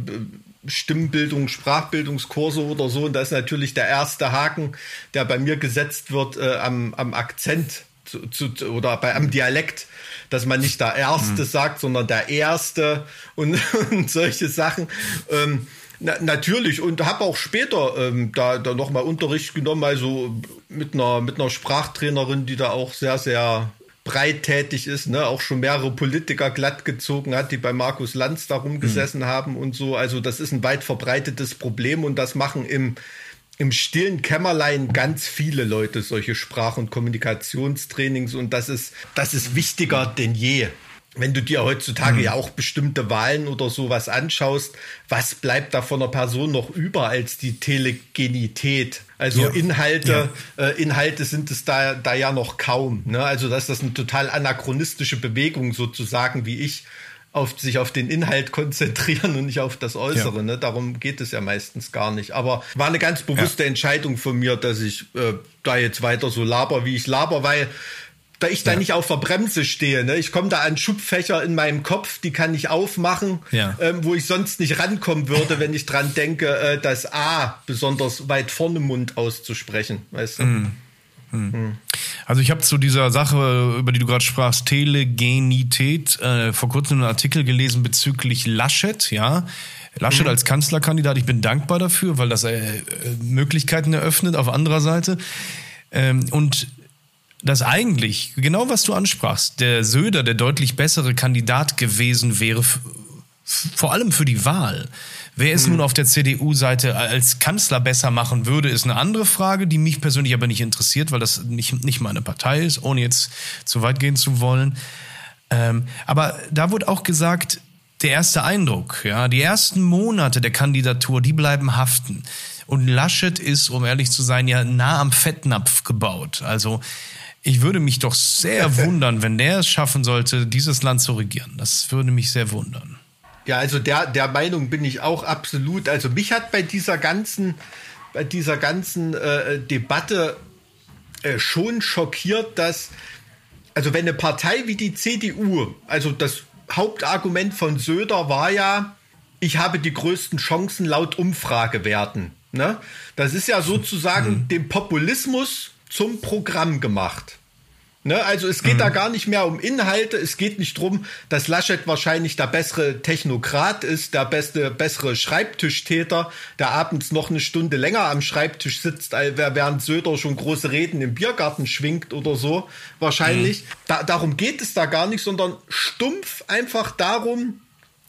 Stimmbildung, Sprachbildungskurse oder so. Und da ist natürlich der erste Haken, der bei mir gesetzt wird äh, am, am Akzent zu, zu, oder bei, am Dialekt, dass man nicht der Erste mhm. sagt, sondern der Erste und, (laughs) und solche Sachen. Ähm, na, natürlich und habe auch später ähm, da, da nochmal Unterricht genommen, also mit einer, mit einer Sprachtrainerin, die da auch sehr, sehr breit tätig ist, ne, auch schon mehrere Politiker glatt gezogen hat, die bei Markus Lanz da rumgesessen mhm. haben und so. Also das ist ein weit verbreitetes Problem und das machen im, im stillen Kämmerlein ganz viele Leute solche Sprach- und Kommunikationstrainings und das ist, das ist wichtiger denn je wenn du dir heutzutage mhm. ja auch bestimmte Wahlen oder sowas anschaust, was bleibt da von einer Person noch über als die Telegenität? Also ja. Inhalte, ja. Äh, Inhalte sind es da, da ja noch kaum. Ne? Also dass das eine total anachronistische Bewegung sozusagen wie ich auf sich auf den Inhalt (laughs) konzentrieren und nicht auf das Äußere. Ja. Ne? Darum geht es ja meistens gar nicht. Aber war eine ganz bewusste Entscheidung von mir, dass ich äh, da jetzt weiter so laber, wie ich laber, weil da ich da ja. nicht auf der Bremse stehe. Ne? Ich komme da an Schubfächer in meinem Kopf, die kann ich aufmachen, ja. ähm, wo ich sonst nicht rankommen würde, wenn ich dran denke, äh, das A besonders weit vorne im Mund auszusprechen. Weißt du? Mm. Hm. Also ich habe zu dieser Sache, über die du gerade sprachst, Telegenität, äh, vor kurzem einen Artikel gelesen bezüglich Laschet, ja. Laschet mhm. als Kanzlerkandidat, ich bin dankbar dafür, weil das äh, Möglichkeiten eröffnet auf anderer Seite. Ähm, und dass eigentlich, genau was du ansprachst, der Söder der deutlich bessere Kandidat gewesen wäre, vor allem für die Wahl. Wer es hm. nun auf der CDU-Seite als Kanzler besser machen würde, ist eine andere Frage, die mich persönlich aber nicht interessiert, weil das nicht, nicht meine Partei ist, ohne jetzt zu weit gehen zu wollen. Ähm, aber da wurde auch gesagt, der erste Eindruck, ja, die ersten Monate der Kandidatur, die bleiben haften. Und Laschet ist, um ehrlich zu sein, ja nah am Fettnapf gebaut. Also ich würde mich doch sehr (laughs) wundern, wenn der es schaffen sollte, dieses Land zu regieren. Das würde mich sehr wundern. Ja, also der, der Meinung bin ich auch absolut. Also mich hat bei dieser ganzen, bei dieser ganzen äh, Debatte äh, schon schockiert, dass, also wenn eine Partei wie die CDU, also das Hauptargument von Söder war ja, ich habe die größten Chancen laut Umfragewerten. Ne? Das ist ja sozusagen mhm. dem Populismus zum Programm gemacht. Ne, also es geht mhm. da gar nicht mehr um Inhalte, es geht nicht drum, dass Laschet wahrscheinlich der bessere Technokrat ist, der beste, bessere Schreibtischtäter, der abends noch eine Stunde länger am Schreibtisch sitzt, während Söder schon große Reden im Biergarten schwingt oder so, wahrscheinlich. Mhm. Da, darum geht es da gar nicht, sondern stumpf einfach darum,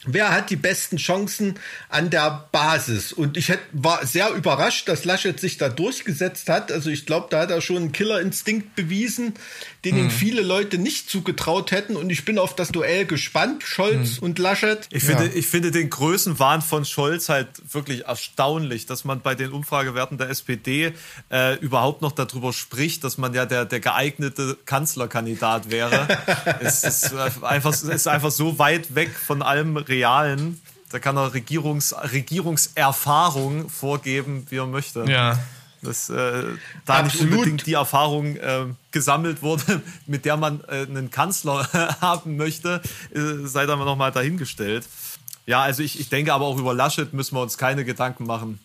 wer hat die besten Chancen an der Basis? Und ich hätt, war sehr überrascht, dass Laschet sich da durchgesetzt hat. Also ich glaube, da hat er schon einen Killerinstinkt bewiesen, den ihm viele Leute nicht zugetraut hätten. Und ich bin auf das Duell gespannt, Scholz und Laschet. Ich finde, ich finde den Größenwahn von Scholz halt wirklich erstaunlich, dass man bei den Umfragewerten der SPD äh, überhaupt noch darüber spricht, dass man ja der, der geeignete Kanzlerkandidat wäre. (laughs) es, ist einfach, es ist einfach so weit weg von allem Realen. Da kann er Regierungs, Regierungserfahrung vorgeben, wie er möchte. Ja. Dass äh, da nicht Absolut. unbedingt die Erfahrung äh, gesammelt wurde, (laughs) mit der man äh, einen Kanzler (laughs) haben möchte, äh, sei da mal nochmal dahingestellt. Ja, also ich, ich denke aber auch über Laschet müssen wir uns keine Gedanken machen.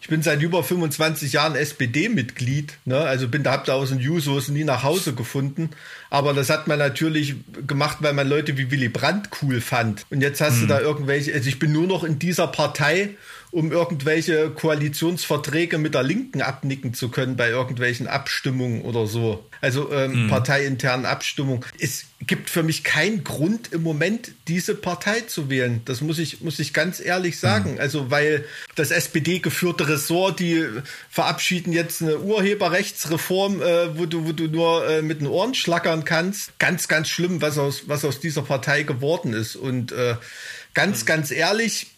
Ich bin seit über 25 Jahren SPD-Mitglied, ne? also bin da hab da aus den Jusos nie nach Hause gefunden. Aber das hat man natürlich gemacht, weil man Leute wie Willy Brandt cool fand. Und jetzt hast du da irgendwelche, also ich bin nur noch in dieser Partei, um irgendwelche Koalitionsverträge mit der Linken abnicken zu können bei irgendwelchen Abstimmungen oder so. Also ähm, parteiinternen Abstimmungen. Es gibt für mich keinen Grund im Moment, diese Partei zu wählen. Das muss ich, muss ich ganz ehrlich sagen. Also, weil das SPD-geführte Ressort, die verabschieden jetzt eine Urheberrechtsreform, äh, wo du, wo du nur äh, mit den Ohren schlackern kannst. Ganz, ganz schlimm, was aus, was aus dieser Partei geworden ist. Und äh, ganz, ganz ehrlich,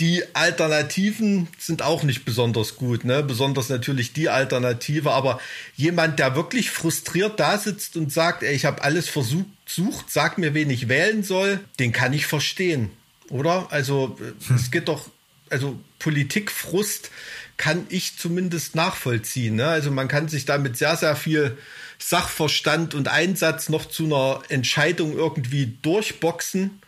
die Alternativen sind auch nicht besonders gut, ne? Besonders natürlich die Alternative, aber jemand, der wirklich frustriert da sitzt und sagt, ey, ich habe alles versucht, sucht, sag mir, wen ich wählen soll, den kann ich verstehen, oder? Also äh, es geht doch, also Politikfrust kann ich zumindest nachvollziehen. Ne? Also man kann sich damit sehr, sehr viel Sachverstand und Einsatz noch zu einer Entscheidung irgendwie durchboxen.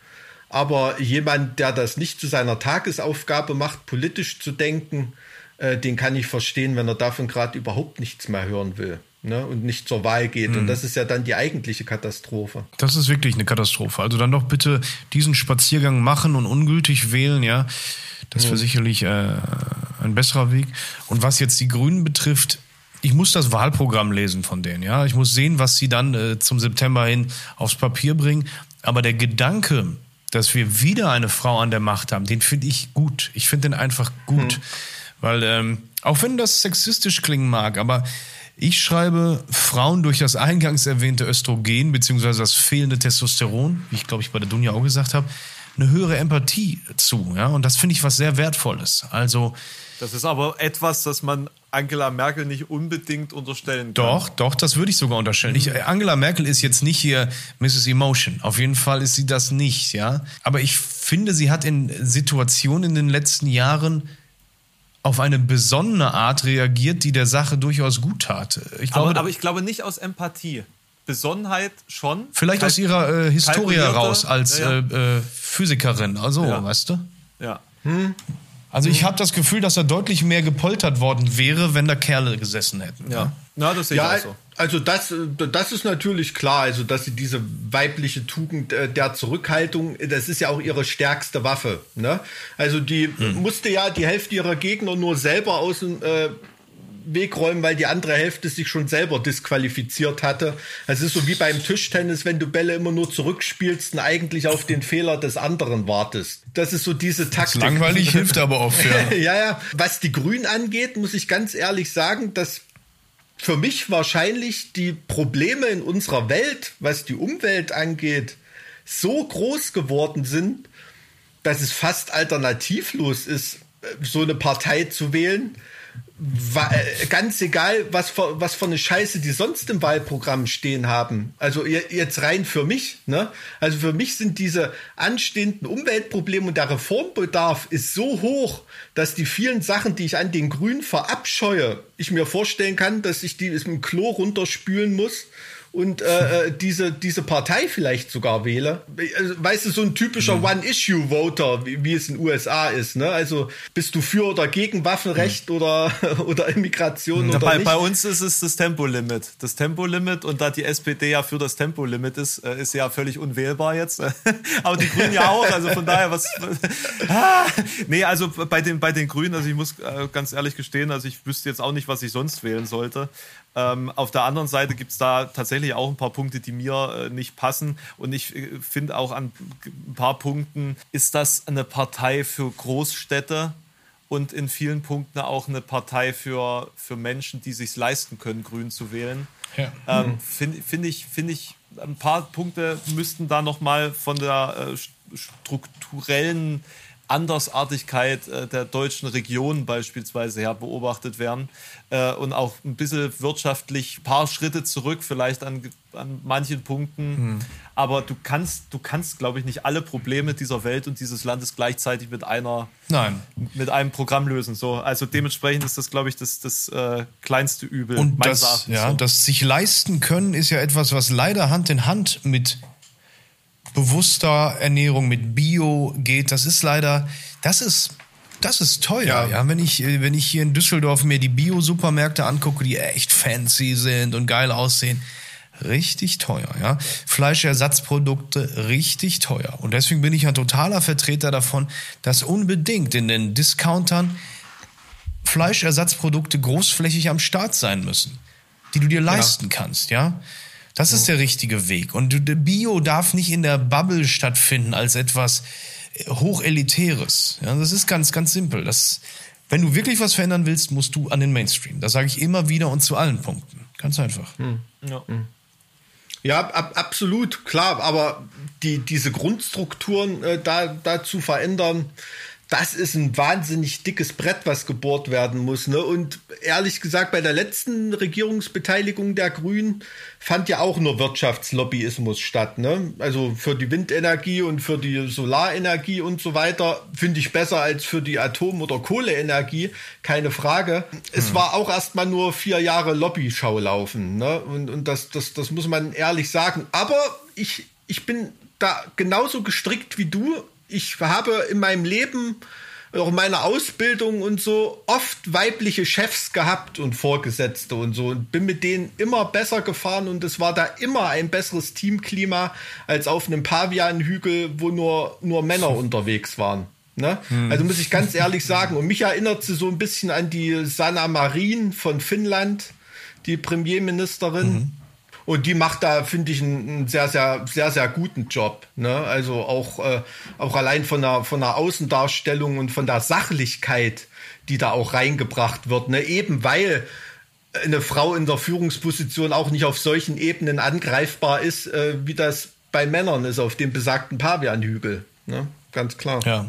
Aber jemand, der das nicht zu seiner Tagesaufgabe macht, politisch zu denken, äh, den kann ich verstehen, wenn er davon gerade überhaupt nichts mehr hören will ne? und nicht zur Wahl geht. Und das ist ja dann die eigentliche Katastrophe. Das ist wirklich eine Katastrophe. Also dann doch bitte diesen Spaziergang machen und ungültig wählen, ja. Das wäre sicherlich äh, ein besserer Weg. Und was jetzt die Grünen betrifft, ich muss das Wahlprogramm lesen von denen, ja. Ich muss sehen, was sie dann äh, zum September hin aufs Papier bringen. Aber der Gedanke, dass wir wieder eine Frau an der Macht haben, den finde ich gut. Ich finde den einfach gut. Weil, ähm, auch wenn das sexistisch klingen mag, aber ich schreibe Frauen durch das eingangs erwähnte Östrogen beziehungsweise das fehlende Testosteron, wie ich glaube ich bei der Dunja auch gesagt habe, eine höhere Empathie zu. Ja? Und das finde ich was sehr Wertvolles. Also Das ist aber etwas, das man Angela Merkel nicht unbedingt unterstellen kann. doch, doch, das würde ich sogar unterstellen. Ich, Angela Merkel ist jetzt nicht hier Mrs. Emotion. Auf jeden Fall ist sie das nicht, ja. Aber ich finde, sie hat in Situationen in den letzten Jahren auf eine besonnene Art reagiert, die der Sache durchaus gut tat. Ich glaube, aber, aber ich glaube nicht aus Empathie. Besonnenheit schon. Vielleicht Kalk- aus ihrer äh, Historie kalkulierte- raus als Ja, ja. Äh, äh, Physikerin. Also, Ja. weißt du? ja. Also ich habe das Gefühl, dass er deutlich mehr gepoltert worden wäre, wenn da Kerle gesessen hätten. Ja. Na, das sehe Ja, ich auch so. also das, das ist natürlich klar, also dass sie diese weibliche Tugend äh, der Zurückhaltung, das ist ja auch ihre stärkste Waffe. Ne? Also die musste ja die Hälfte ihrer Gegner nur selber aus dem äh, Weg räumen, weil die andere Hälfte sich schon selber disqualifiziert hatte. Es ist so wie beim Tischtennis, wenn du Bälle immer nur zurückspielst und eigentlich auf den Fehler des anderen wartest. Das ist so diese Taktik. Langweilig (laughs) hilft aber oft, ja. (laughs) ja, ja. Was die Grünen angeht, muss ich ganz ehrlich sagen, dass für mich wahrscheinlich die Probleme in unserer Welt, was die Umwelt angeht, so groß geworden sind, dass es fast alternativlos ist, äh, so eine Partei zu wählen. Äh, Ganz egal, was für, was für eine Scheiße die sonst im Wahlprogramm stehen haben. Also je- jetzt rein für mich. Ne? Also für mich sind diese anstehenden Umweltprobleme und der Reformbedarf ist so hoch, dass die vielen Sachen, die ich an den Grünen verabscheue, ich mir vorstellen kann, dass ich die mit dem Klo runterspülen muss und äh, äh, diese, diese Partei vielleicht sogar wähle. Also, weißt du, so ein typischer One-Issue-Voter, wie, wie es in den USA ist. Ne? Also bist du für oder gegen Waffenrecht oder, (laughs) oder Immigration Ja, oder bei, nicht? bei uns ist es das Tempolimit. Das Tempolimit und da die SPD ja für das Tempolimit ist, äh, ist ja völlig unwählbar jetzt. (laughs) Aber die Grünen ja auch. Also von daher was. (laughs) Ah, nee, also bei den bei den Grünen, also ich muss äh, ganz ehrlich gestehen, also ich wüsste jetzt auch nicht, was ich sonst wählen sollte. Ähm, auf der anderen Seite gibt es da tatsächlich auch ein paar Punkte, die mir äh, nicht passen. Und ich äh, finde auch an ein paar Punkten ist das eine Partei für Großstädte und in vielen Punkten auch eine Partei für, für Menschen, die sich leisten können, grün zu wählen. Ja. Ähm, Finde find ich, find ich, ein paar Punkte müssten da nochmal von der äh, strukturellen Andersartigkeit äh, der deutschen Region beispielsweise her beobachtet werden äh, und auch ein bisschen wirtschaftlich ein paar Schritte zurück, vielleicht an, an manchen Punkten. Hm. Aber du kannst, du kannst, glaube ich, nicht alle Probleme dieser Welt und dieses Landes gleichzeitig mit einer Nein. mit einem Programm lösen. So, also dementsprechend ist das, glaube ich, das, das äh, kleinste Übel. Und das, ja, so. das sich leisten können ist ja etwas, was leider Hand in Hand mit bewusster Ernährung, mit Bio geht. Das ist leider, das ist, das ist teuer. Ja. ja. wenn ich, wenn ich hier in Düsseldorf mir die Bio-Supermärkte angucke, die echt fancy sind und geil aussehen, richtig teuer, ja. Fleischersatzprodukte richtig teuer. Und deswegen bin ich ein totaler Vertreter davon, dass unbedingt in den Discountern Fleischersatzprodukte großflächig am Start sein müssen, die du dir leisten ja. kannst, ja. Das ist der richtige Weg. Und Bio darf nicht in der Bubble stattfinden als etwas äh, Hochelitäres. Ja, das ist ganz, ganz simpel. Das, wenn du wirklich was verändern willst, musst du an den Mainstream. Das sage ich immer wieder und zu allen Punkten. Ganz einfach. Hm. Ja. Hm. Ja, ab, absolut, klar. Aber die, diese Grundstrukturen äh, da, da zu verändern, das ist ein wahnsinnig dickes Brett, was gebohrt werden muss. Ne? Und ehrlich gesagt, bei der letzten Regierungsbeteiligung der Grünen fand ja auch nur Wirtschaftslobbyismus statt. Ne? Also für die Windenergie und für die Solarenergie und so weiter finde ich besser als für die Atom- oder Kohleenergie, keine Frage. Hm. Es war auch erstmal nur vier Jahre Lobbyschau laufen. Ne? Und, und das, das, das muss man ehrlich sagen. Aber ich, ich bin da genauso gestrickt wie du ich habe in meinem Leben, auch in meiner Ausbildung und so, oft weibliche Chefs gehabt und Vorgesetzte und so und bin mit denen immer besser gefahren und es war da immer ein besseres Teamklima als auf einem Pavianhügel, wo nur, nur Männer unterwegs waren. Ne? Hm. Also muss ich ganz ehrlich sagen. Und mich erinnert sie so ein bisschen an die Sanna Marin von Finnland, die Premierministerin. Mhm. Und die macht da, finde ich, einen, sehr, sehr, sehr, sehr guten Job. Ne? Also auch, äh, auch allein von der, von der Außendarstellung und von der Sachlichkeit, die da auch reingebracht wird. Ne? Eben weil eine Frau in der Führungsposition auch nicht auf solchen Ebenen angreifbar ist, äh, wie das bei Männern ist auf dem besagten Pavianhügel. Ne? Ganz klar. Ja.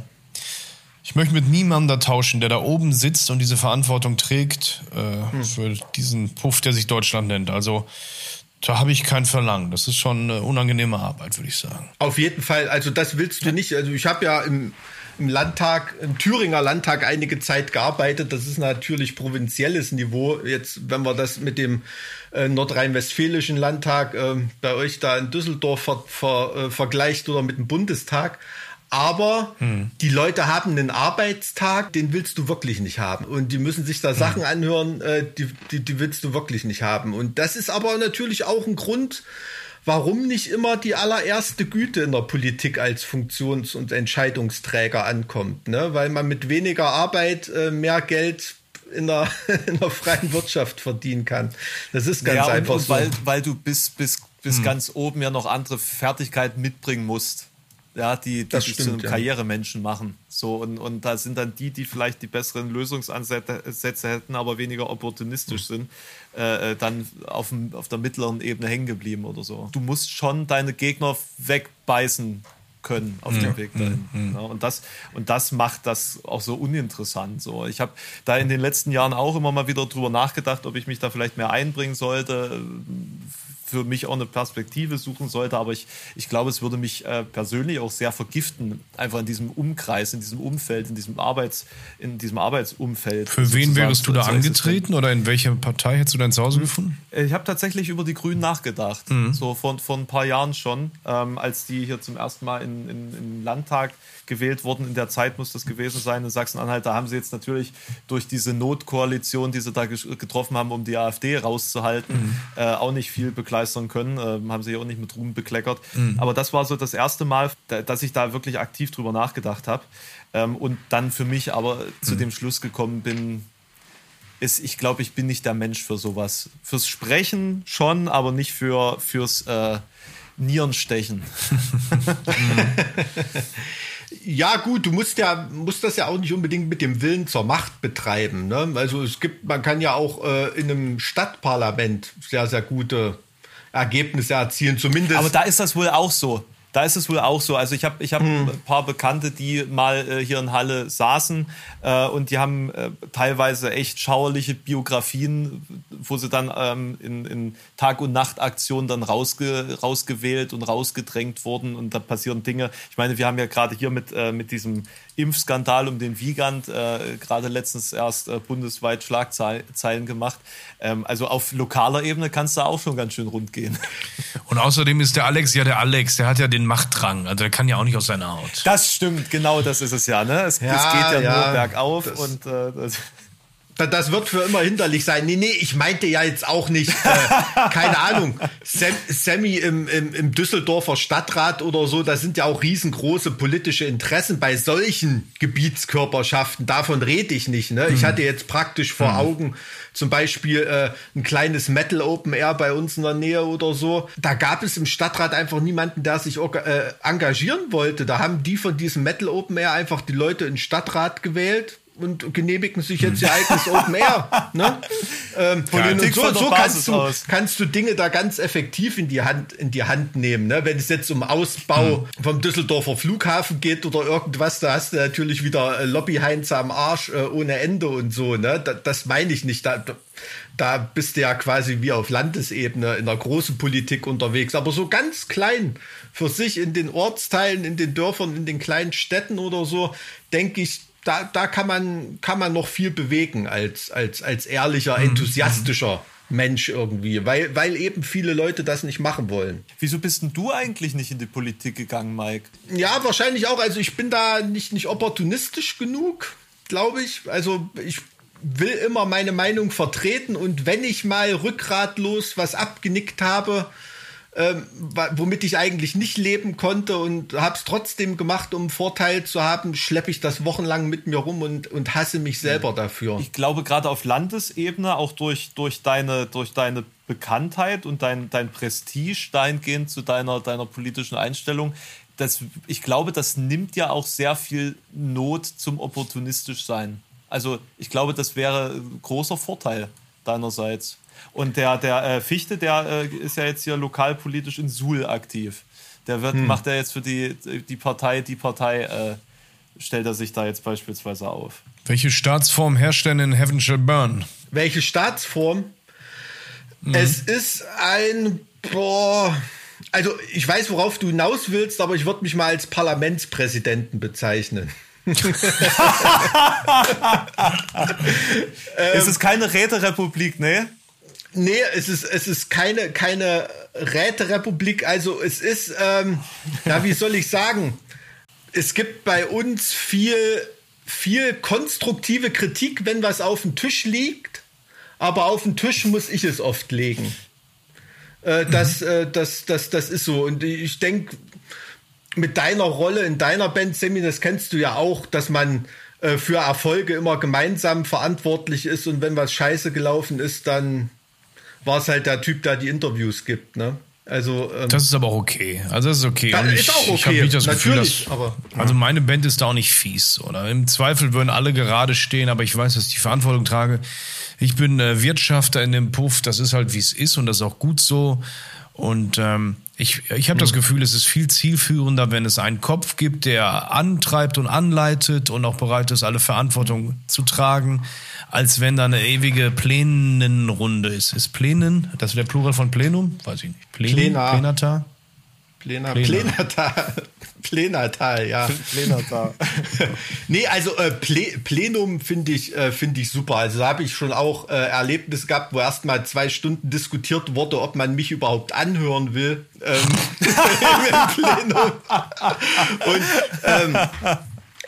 Ich möchte mit niemandem da tauschen, der da oben sitzt und diese Verantwortung trägt äh, hm. für diesen Puff, der sich Deutschland nennt. Also da habe ich kein Verlangen. Das ist schon eine unangenehme Arbeit, würde ich sagen. Auf jeden Fall. Also das willst du nicht. Also ich habe ja im, im Landtag, im Thüringer Landtag einige Zeit gearbeitet. Das ist natürlich provinzielles Niveau. Jetzt, wenn man das mit dem äh, nordrhein-westfälischen Landtag äh, bei euch da in Düsseldorf ver, ver, äh, vergleicht oder mit dem Bundestag, aber hm. die Leute haben einen Arbeitstag, den willst du wirklich nicht haben. Und die müssen sich da hm. Sachen anhören, äh, die, die, die willst du wirklich nicht haben. Und das ist aber natürlich auch ein Grund, warum nicht immer die allererste Güte in der Politik als Funktions- und Entscheidungsträger ankommt. Ne? Weil man mit weniger Arbeit äh, mehr Geld in der, (laughs) in der freien Wirtschaft verdienen kann. Das ist ganz ja, einfach und, so. Weil, weil du bis, bis, bis hm. ganz oben ja noch andere Fertigkeiten mitbringen musst ja, die, die dich stimmt, zu einem ja. Karrieremenschen machen. So, und, und da sind dann die, die vielleicht die besseren Lösungsansätze hätten, aber weniger opportunistisch mhm. sind, äh, äh, dann auf, dem, auf der mittleren Ebene hängen geblieben oder so. Du musst schon deine Gegner wegbeißen können auf mhm. dem Weg dahin. Mhm. Ja, und, das, und das macht das auch so uninteressant. So. Ich habe da in den letzten Jahren auch immer mal wieder drüber nachgedacht, ob ich mich da vielleicht mehr einbringen sollte für mich auch eine Perspektive suchen sollte. Aber ich, ich glaube, es würde mich äh, persönlich auch sehr vergiften, einfach in diesem Umkreis, in diesem Umfeld, in diesem Arbeits, in diesem Arbeitsumfeld. Für wen wärst du da angetreten oder in welche Partei hättest du dein Zuhause gefunden? Ich habe tatsächlich über die Grünen nachgedacht, mhm. so vor, vor ein paar Jahren schon, ähm, als die hier zum ersten Mal in, in, im Landtag gewählt wurden. In der Zeit muss das gewesen sein in Sachsen-Anhalt. Da haben sie jetzt natürlich durch diese Notkoalition, die sie da getroffen haben, um die AfD rauszuhalten, mhm. äh, auch nicht viel begeistern können. Äh, haben sie auch nicht mit Ruhm bekleckert. Mhm. Aber das war so das erste Mal, dass ich da wirklich aktiv drüber nachgedacht habe. Ähm, und dann für mich aber mhm. zu dem Schluss gekommen bin, ist, ich glaube, ich bin nicht der Mensch für sowas. Fürs Sprechen schon, aber nicht für, fürs äh, Nierenstechen. (laughs) Ja, gut, du musst ja, musst das ja auch nicht unbedingt mit dem Willen zur Macht betreiben. Ne? Also es gibt, man kann ja auch äh, in einem Stadtparlament sehr, sehr gute Ergebnisse erzielen, zumindest. Aber da ist das wohl auch so. Da ist es wohl auch so. Also ich habe ich hab Hm. ein paar Bekannte, die mal äh, hier in Halle saßen äh, und die haben äh, teilweise echt schauerliche Biografien, wo sie dann ähm, in, in Tag- und Nacht-Aktionen dann rausge, rausgewählt und rausgedrängt wurden und da passieren Dinge. Ich meine, wir haben ja gerade hier mit, äh, mit diesem Impfskandal um den Wiegand äh, gerade letztens erst äh, bundesweit Schlagzeilen gemacht. Ähm, also auf lokaler Ebene kann es da auch schon ganz schön rund gehen. (laughs) Und außerdem ist der Alex ja der Alex, der hat ja den Machtdrang. Also der kann ja auch nicht aus seiner Haut. Das stimmt, genau das ist es ja. Ne? Es, Ja, es geht ja, ja, nur bergauf das- und äh, das, Da- Das wird für immer hinderlich sein. Nee, nee, ich meinte ja jetzt auch nicht, äh, keine (laughs) Ahnung, Sam, Sammy im, im, im Düsseldorfer Stadtrat oder so, da sind ja auch riesengroße politische Interessen bei solchen Gebietskörperschaften. Davon rede ich nicht. Ne? Ich hatte jetzt praktisch vor Augen zum Beispiel äh, ein kleines Metal Open Air bei uns in der Nähe oder so. Da gab es im Stadtrat einfach niemanden, der sich äh, engagieren wollte. Da haben die von diesem Metal Open Air einfach die Leute in den Stadtrat gewählt und genehmigen sich jetzt ihr eigenes Open Air. Ne? Ähm, und so, so kannst, du, kannst du Dinge da ganz effektiv in die Hand, in die Hand nehmen. Ne? Wenn es jetzt um Ausbau vom Düsseldorfer Flughafen geht oder irgendwas, da hast du natürlich wieder äh, Lobbyheinze am Arsch äh, ohne Ende und so. Ne? Da, das meine ich nicht. Da- da bist du ja quasi wie auf Landesebene in der großen Politik unterwegs. Aber so ganz klein für sich in den Ortsteilen, in den Dörfern, in den kleinen Städten oder so, denke ich, da, da kann man, kann man noch viel bewegen als, als, als ehrlicher, enthusiastischer Mensch irgendwie, weil, weil eben viele Leute das nicht machen wollen. wieso bist denn du eigentlich nicht in die Politik gegangen, Mike? Ja, wahrscheinlich auch. Also ich bin da nicht, nicht opportunistisch genug, glaube ich. Also ich will immer meine Meinung vertreten und wenn ich mal rückgratlos was abgenickt habe, ähm, womit ich eigentlich nicht leben konnte und habe es trotzdem gemacht, um einen Vorteil zu haben, schleppe ich das wochenlang mit mir rum und, und hasse mich selber dafür. Ich glaube, gerade auf Landesebene, auch durch, durch, deine, durch deine Bekanntheit und dein, dein Prestige dahingehend zu deiner, deiner politischen Einstellung, das, ich glaube, das nimmt ja auch sehr viel Not zum opportunistisch sein. Also ich glaube, das wäre ein großer Vorteil deinerseits. Und der, der äh, Fichte, der äh, ist ja jetzt hier lokalpolitisch in Suhl aktiv. Der wird, macht er jetzt für die, die Partei, die Partei äh, stellt er sich da jetzt beispielsweise auf. Welche Staatsform herrscht denn in Heaven Shall Burn? Welche Staatsform? Es ist ein, boah, also ich weiß, worauf du hinaus willst, aber ich würde mich mal als Parlamentspräsidenten bezeichnen. (laughs) (laughs) es ist keine Räterepublik, ne? Nee, es ist, es ist keine, keine Räterepublik. Also es ist, ähm, ja, wie soll ich sagen? Es gibt bei uns viel, viel konstruktive Kritik, wenn was auf dem Tisch liegt. Aber auf den Tisch muss ich es oft legen. Äh, das, äh, das, das, das ist so. Und ich denke, mit deiner Rolle in deiner Band, Semi, das kennst du ja auch, dass man äh, für Erfolge immer gemeinsam verantwortlich ist und wenn was scheiße gelaufen ist, dann war es halt der Typ, der die Interviews gibt, ne? Also ähm, Das ist aber auch okay. Also das ist okay. Das Und ist ich, auch Ich habe okay, nicht das Gefühl, dass, aber- also meine Band ist da auch nicht fies. Oder im Zweifel würden alle gerade stehen, aber ich weiß, dass ich die Verantwortung trage. Ich bin äh, Wirtschafter in dem Puff. Das ist halt wie es ist und das ist auch gut so. Und ähm, ich, ich habe das Gefühl, es ist viel zielführender, wenn es einen Kopf gibt, der antreibt und anleitet und auch bereit ist, alle Verantwortung zu tragen, als wenn da eine ewige Plänenrunde ist. Ist Plänen, das wäre der Plural von Plenum? Weiß ich nicht. Plenum, Plenar. Plenata? Plena, Plena. Plenatal. (laughs) Plenatal, ja. (laughs) nee, also äh, Ple Plenum finde ich, äh, finde ich super. Also da habe ich schon auch äh, Erlebnisse gehabt, wo erst mal zwei Stunden diskutiert wurde, ob man mich überhaupt anhören will. Ähm, (laughs) im Plenum. Und ähm,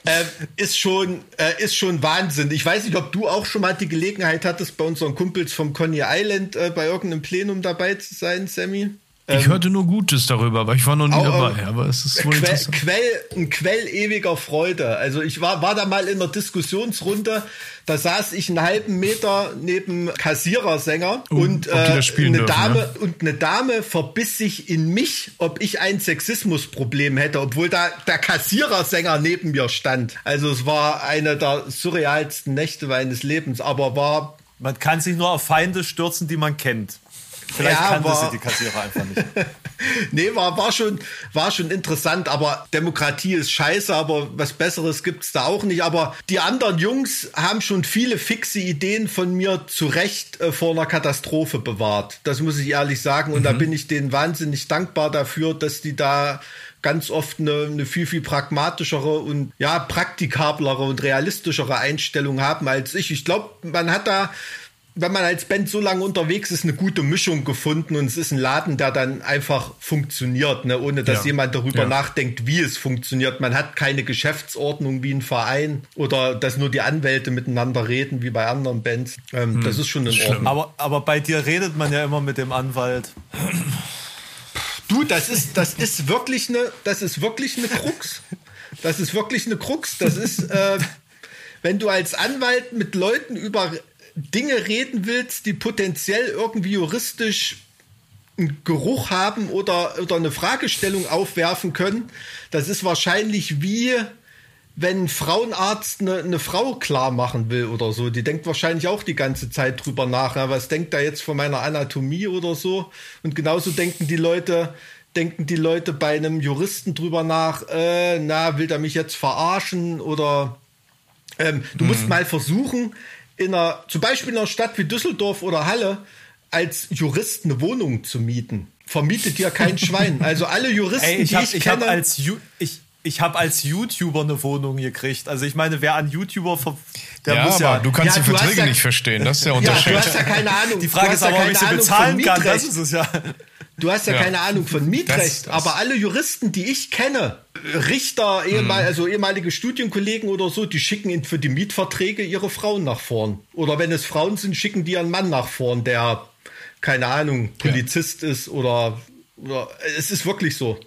äh, ist schon äh, ist schon Wahnsinn. Ich weiß nicht, ob du auch schon mal die Gelegenheit hattest, bei unseren Kumpels vom Coney Island äh, bei irgendeinem Plenum dabei zu sein, Sammy. Ich Ähm, hörte nur Gutes darüber, aber ich war noch nie Au- dabei. Aber es ist wohl Quell, interessant. Quell, ein Quell ewiger Freude. Also ich war, war da mal in einer Diskussionsrunde, da saß ich einen halben Meter neben Kassierersänger Oh, und, äh, eine dürfen, Dame, ja? und eine Dame verbiss sich in mich, ob ich ein Sexismusproblem hätte, obwohl da der Kassierersänger neben mir stand. Also es war eine der surrealsten Nächte meines Lebens, aber war Man kann sich nur auf Feinde stürzen, die man kennt. Vielleicht Ja, kannte aber- sie die Kassierer einfach nicht. (laughs) Nee, war, war, schon, war schon interessant, aber Demokratie ist scheiße, aber was Besseres gibt's da auch nicht. Aber die anderen Jungs haben schon viele fixe Ideen von mir zu Recht äh, vor einer Katastrophe bewahrt. Das muss ich ehrlich sagen. Und da bin ich denen wahnsinnig dankbar dafür, dass die da ganz oft eine, eine viel, viel pragmatischere und ja, praktikablere und realistischere Einstellung haben als ich. Ich glaube, man hat da wenn man als Band so lange unterwegs ist, eine gute Mischung gefunden und es ist ein Laden, der dann einfach funktioniert, ne? ohne dass Ja. jemand darüber Ja. nachdenkt, wie es funktioniert. Man hat keine Geschäftsordnung wie ein Verein oder dass nur die Anwälte miteinander reden, wie bei anderen Bands. Ähm, das ist schon in Ordnung. Aber, aber bei dir redet man ja immer mit dem Anwalt. Du, das ist, das ist wirklich eine, das ist wirklich eine Krux. Das ist wirklich eine Krux. Das ist, äh, wenn du als Anwalt mit Leuten über Dinge reden willst, die potenziell irgendwie juristisch einen Geruch haben oder, oder eine Fragestellung aufwerfen können, das ist wahrscheinlich wie wenn ein Frauenarzt eine, eine Frau klar machen will oder so. Die denkt wahrscheinlich auch die ganze Zeit drüber nach. Ja, was denkt er jetzt von meiner Anatomie oder so? Und genauso denken die Leute, denken die Leute bei einem Juristen drüber nach, äh, na, will der mich jetzt verarschen oder ähm, du musst mal versuchen, in einer, zum Beispiel in einer Stadt wie Düsseldorf oder Halle, als Jurist eine Wohnung zu mieten. Vermietet dir kein Schwein. (laughs) Also alle Juristen, Ey, ich die habe ich ich hab kenne. als, Ju- ich, ich hab als YouTuber eine Wohnung gekriegt. Also ich meine, wer an YouTuber, ver- der ja, muss aber ja... du kannst Ja, die Verträge ja- nicht verstehen. Das ist der ja, Unterschied. du hast ja keine Ahnung. die Frage ist ja aber, ob ich sie bezahlen kann. Das ist es ja. Du hast ja, Ja. keine Ahnung von Mietrecht, Das- das- aber alle Juristen, die ich kenne, Richter, ehemal, Mhm. also ehemalige Studienkollegen oder so, die schicken in- für die Mietverträge ihre Frauen nach vorn. Oder wenn es Frauen sind, schicken die ihren Mann nach vorn, der, keine Ahnung, Polizist ist oder, oder es ist wirklich so.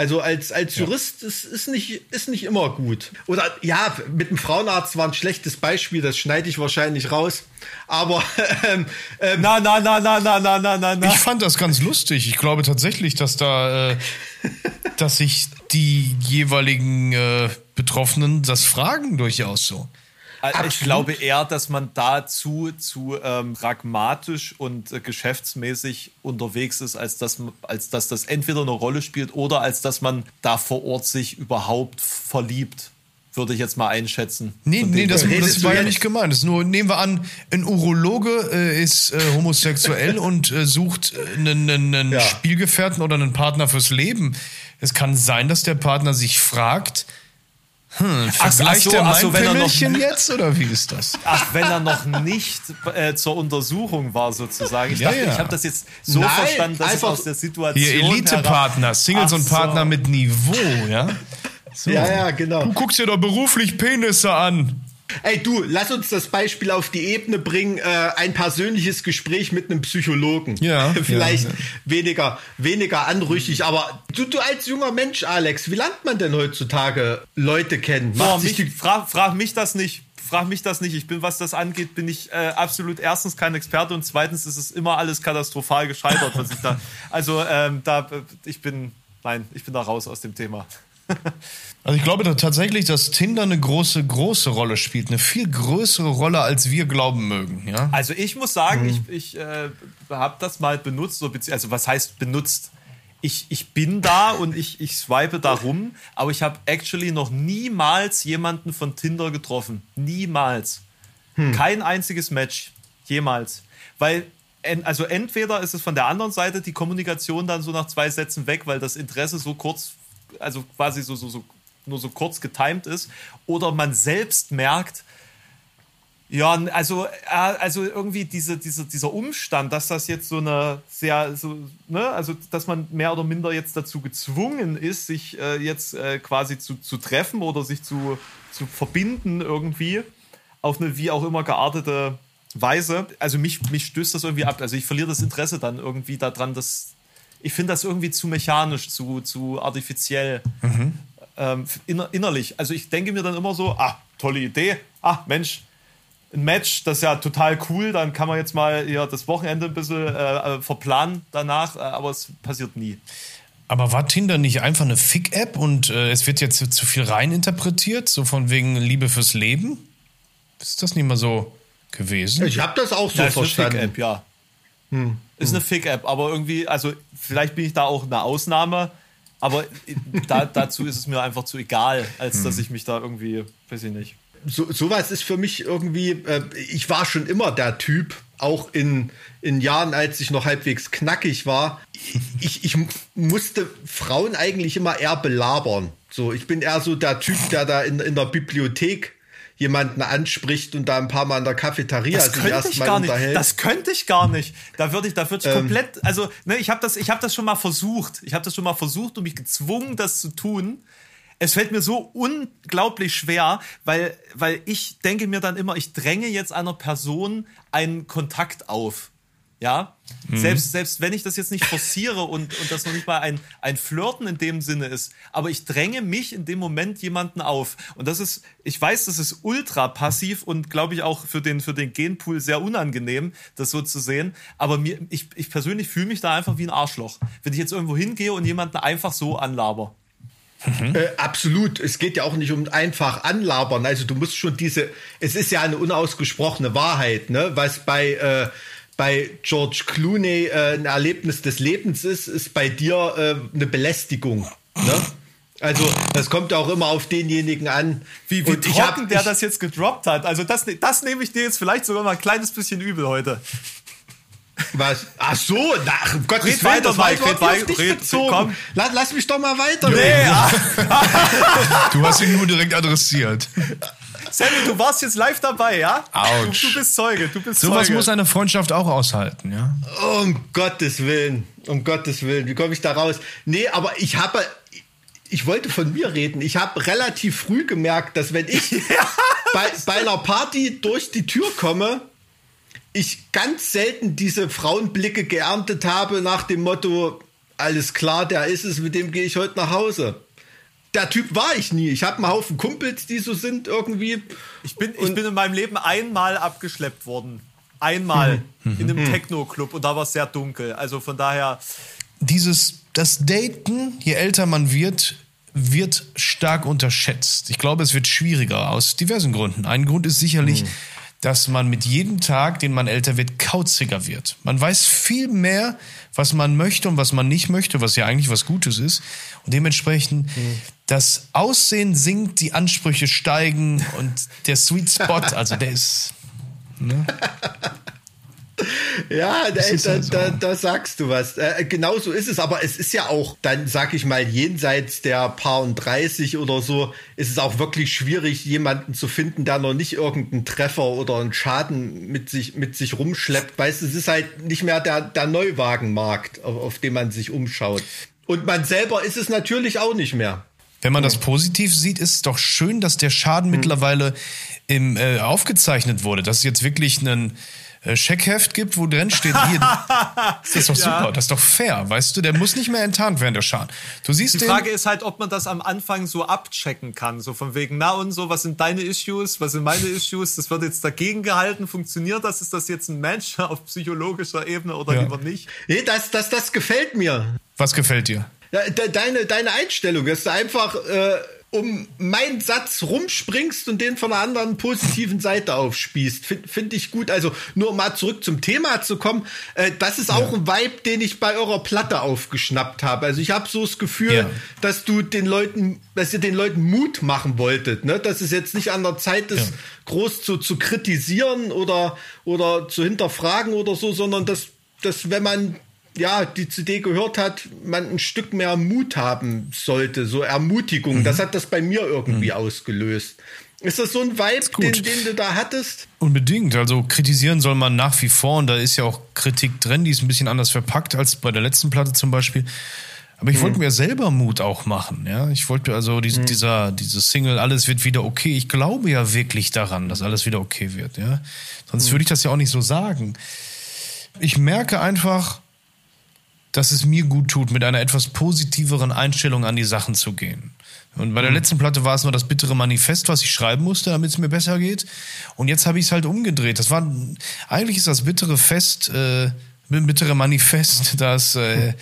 Also als, als Jurist ist, ist, nicht, ist nicht immer gut. Oder ja, mit dem Frauenarzt war ein schlechtes Beispiel, das schneide ich wahrscheinlich raus. Aber (laughs) ähm, ähm, Na, na, na, na, na, na, na, na, na. Ich fand das ganz lustig. Ich glaube tatsächlich, dass da, äh, (laughs) dass sich die jeweiligen äh, Betroffenen das fragen durchaus so. Ich Absolut. glaube eher, dass man dazu zu ähm, pragmatisch und äh, geschäftsmäßig unterwegs ist, als dass, als dass das entweder eine Rolle spielt oder als dass man da vor Ort sich überhaupt verliebt, würde ich jetzt mal einschätzen. Nee, nee, das, das du war ja nicht gemeint. Das ist nur, nehmen wir an, ein Urologe äh, ist äh, homosexuell (laughs) und äh, sucht äh, einen, einen, einen Ja. Spielgefährten oder einen Partner fürs Leben. Es kann sein, dass der Partner sich fragt, hm, Ach, vergleicht ach so, ach so, wenn er noch- jetzt oder wie ist das? Ach, wenn er noch nicht äh, zur Untersuchung war, sozusagen. Ich Ja, dachte, ja. ich habe das jetzt so Nein, verstanden, dass es aus der Situation. Hier Elite-Partner, Singles Ach und Partner so. mit Niveau, ja? So. Ja, ja, genau. Du guckst dir doch beruflich Penisse an. Ey, du, lass uns das Beispiel auf die Ebene bringen. Äh, ein persönliches Gespräch mit einem Psychologen. Ja, (laughs) Vielleicht ja, ja. weniger, weniger anrüchig, aber du, du als junger Mensch, Alex, wie lernt man denn heutzutage Leute kennen? Boah, mich, die, frag, frag mich das nicht. Frag mich das nicht. Ich bin, was das angeht, bin ich äh, absolut erstens kein Experte und zweitens ist es immer alles katastrophal gescheitert, was ich da. Also ähm, da, äh, ich bin, nein, ich bin da raus aus dem Thema. (laughs) Also ich glaube da tatsächlich, dass Tinder eine große, große Rolle spielt. Eine viel größere Rolle, als wir glauben mögen, ja? Also ich muss sagen, ich, ich äh, habe das mal benutzt, so, also was heißt benutzt? Ich, ich bin da und ich, ich swipe da rum, aber ich habe actually noch niemals jemanden von Tinder getroffen. Niemals. Kein einziges Match. Jemals. Weil, also entweder ist es von der anderen Seite die Kommunikation dann so nach zwei Sätzen weg, weil das Interesse so kurz, also quasi so, so, so nur so kurz getimt ist, oder man selbst merkt, ja, also, äh, also irgendwie diese, diese, dieser Umstand, dass das jetzt so eine sehr, so, ne, also dass man mehr oder minder jetzt dazu gezwungen ist, sich äh, jetzt äh, quasi zu, zu treffen oder sich zu, zu verbinden irgendwie auf eine wie auch immer geartete Weise. Also mich, mich stößt das irgendwie ab. Also ich verliere das Interesse dann irgendwie daran, dass ich finde das irgendwie zu mechanisch, zu, zu artifiziell. Ähm, inner, innerlich. Also ich denke mir dann immer so, ah, tolle Idee. Ah, Mensch, ein Match, das ist ja total cool. Dann kann man jetzt mal ja, das Wochenende ein bisschen äh, äh, verplanen danach, äh, aber es passiert nie. Aber war Tinder nicht einfach eine Fick-App und äh, es wird jetzt zu viel reininterpretiert, so von wegen Liebe fürs Leben? Ist das nicht mal so gewesen? Ich habe das auch so Ja, ist eine verstanden. Fick-App, ja. Ist eine Fick-App, aber irgendwie, also vielleicht bin ich da auch eine Ausnahme, aber da, dazu ist es mir einfach zu egal, als dass ich mich da irgendwie, weiß ich nicht. so, sowas ist für mich irgendwie, äh, ich war schon immer der Typ, auch in, in Jahren, als ich noch halbwegs knackig war. Ich, ich musste Frauen eigentlich immer eher belabern. So, ich bin eher so der Typ, der da in, in der Bibliothek jemanden anspricht und da ein paar Mal in der Cafeteria Das sich könnte erst ich mal gar nicht. unterhält. Das könnte ich gar nicht. Da würde ich, da würde ich Ähm. komplett, also ne, ich habe das, ich habe das schon mal versucht. Ich habe das schon mal versucht und mich gezwungen, das zu tun. Es fällt mir so unglaublich schwer, weil, weil ich denke mir dann immer, ich dränge jetzt einer Person einen Kontakt auf. Ja, selbst, selbst wenn ich das jetzt nicht forciere und, und das noch nicht mal ein, ein Flirten in dem Sinne ist, aber ich dränge mich in dem Moment jemanden auf. Und das ist, ich weiß, das ist ultra passiv und glaube ich auch für den, für den Genpool sehr unangenehm, das so zu sehen. Aber mir, ich, ich persönlich fühle mich da einfach wie ein Arschloch. Wenn ich jetzt irgendwo hingehe und jemanden einfach so anlaber. Äh, absolut. Es geht ja auch nicht um einfach anlabern. Also du musst schon diese, es ist ja eine unausgesprochene Wahrheit, ne? Was bei, äh, bei George Clooney äh, ein Erlebnis des Lebens ist, ist bei dir äh, eine Belästigung. Ne? Also das kommt ja auch immer auf denjenigen an. Wie, wie trocken hab- der ich- das jetzt gedroppt hat. Also das, das nehme ich dir jetzt vielleicht sogar mal ein kleines bisschen übel heute. Was? Ach so, ach, um Gottes Red Willen, weiter, das war Mike, red nicht auf wei- dich red- komm. Lass, lass mich doch mal weiter. Nee, ah, (laughs) (laughs) Du hast ihn nur direkt adressiert. Sammy, du warst jetzt live dabei, ja? Autsch. Du, du bist Zeuge, du bist Sowas Zeuge. muss eine Freundschaft auch aushalten, ja? Um Gottes Willen, um Gottes Willen, wie komme ich da raus? Nee, aber ich habe, ich wollte von mir reden. Ich habe relativ früh gemerkt, dass wenn ich (laughs) bei, bei einer Party durch die Tür komme, ich ganz selten diese Frauenblicke geerntet habe nach dem Motto, alles klar, der ist es, mit dem gehe ich heute nach Hause. Der Typ war ich nie. Ich habe einen Haufen Kumpels, die so sind irgendwie. Ich bin, ich bin in meinem Leben einmal abgeschleppt worden. Einmal Mhm. in einem Techno-Club und da war es sehr dunkel. Also von daher, Dieses, das Daten, je älter man wird, wird stark unterschätzt. Ich glaube, es wird schwieriger aus diversen Gründen. Ein Grund ist sicherlich, dass man mit jedem Tag, den man älter wird, kauziger wird. Man weiß viel mehr, was man möchte und was man nicht möchte, was ja eigentlich was Gutes ist. Und dementsprechend, das Aussehen sinkt, die Ansprüche steigen und der Sweet Spot, also der ist. Ja, da, da, so. da, da sagst du was. Äh, genau so ist es, aber es ist ja auch, dann sag ich mal, jenseits der paar und 30 oder so, ist es auch wirklich schwierig, jemanden zu finden, der noch nicht irgendeinen Treffer oder einen Schaden mit sich, mit sich rumschleppt. Weißt du, es ist halt nicht mehr der, der Neuwagenmarkt, auf, auf dem man sich umschaut. Und man selber ist es natürlich auch nicht mehr. Wenn man das positiv sieht, ist es doch schön, dass der Schaden mittlerweile im, äh, aufgezeichnet wurde. Dass es jetzt wirklich einen äh, Scheckheft gibt, wo drin steht, hier, (laughs) das ist doch super, das ist doch fair, weißt du, der muss nicht mehr enttarnt werden, der Schaden. Du siehst die den, Frage ist halt, ob man das am Anfang so abchecken kann. So von wegen, na und so, was sind deine Issues, was sind meine Issues? Das wird jetzt dagegen gehalten. Funktioniert das? Ist das jetzt ein Match (laughs) auf psychologischer Ebene oder Ja. lieber nicht? Nee, das, das, das gefällt mir. was gefällt dir? Deine, deine Einstellung, dass du einfach äh, um meinen Satz rumspringst und den von einer anderen positiven Seite aufspießt. Finde find ich gut. Also nur um mal zurück zum Thema zu kommen, äh, das ist auch ein Vibe, den ich bei eurer Platte aufgeschnappt habe. Also ich habe so das Gefühl, Ja. dass du den Leuten, dass ihr den Leuten Mut machen wolltet, ne? Dass es jetzt nicht an der Zeit ist, Ja. groß zu, zu kritisieren oder, oder zu hinterfragen oder so, sondern dass, dass wenn man ja, die CD gehört hat, man ein Stück mehr Mut haben sollte, so Ermutigung. Mhm. Das hat das bei mir irgendwie ausgelöst. Ist das so ein Vibe, den, den du da hattest? Unbedingt. Also kritisieren soll man nach wie vor und da ist ja auch Kritik drin, die ist ein bisschen anders verpackt als bei der letzten Platte zum Beispiel. Aber ich wollte mir selber Mut auch machen, ja. Ich wollte also diese, dieser, diese Single, alles wird wieder okay. Ich glaube ja wirklich daran, dass alles wieder okay wird, ja. Sonst würde ich das ja auch nicht so sagen. Ich merke einfach, dass es mir gut tut, mit einer etwas positiveren Einstellung an die Sachen zu gehen. Und bei der letzten Platte war es nur das bittere Manifest, was ich schreiben musste, damit es mir besser geht. Und jetzt habe ich es halt umgedreht. Das war eigentlich ist das bittere Fest, äh, bittere Manifest, das äh,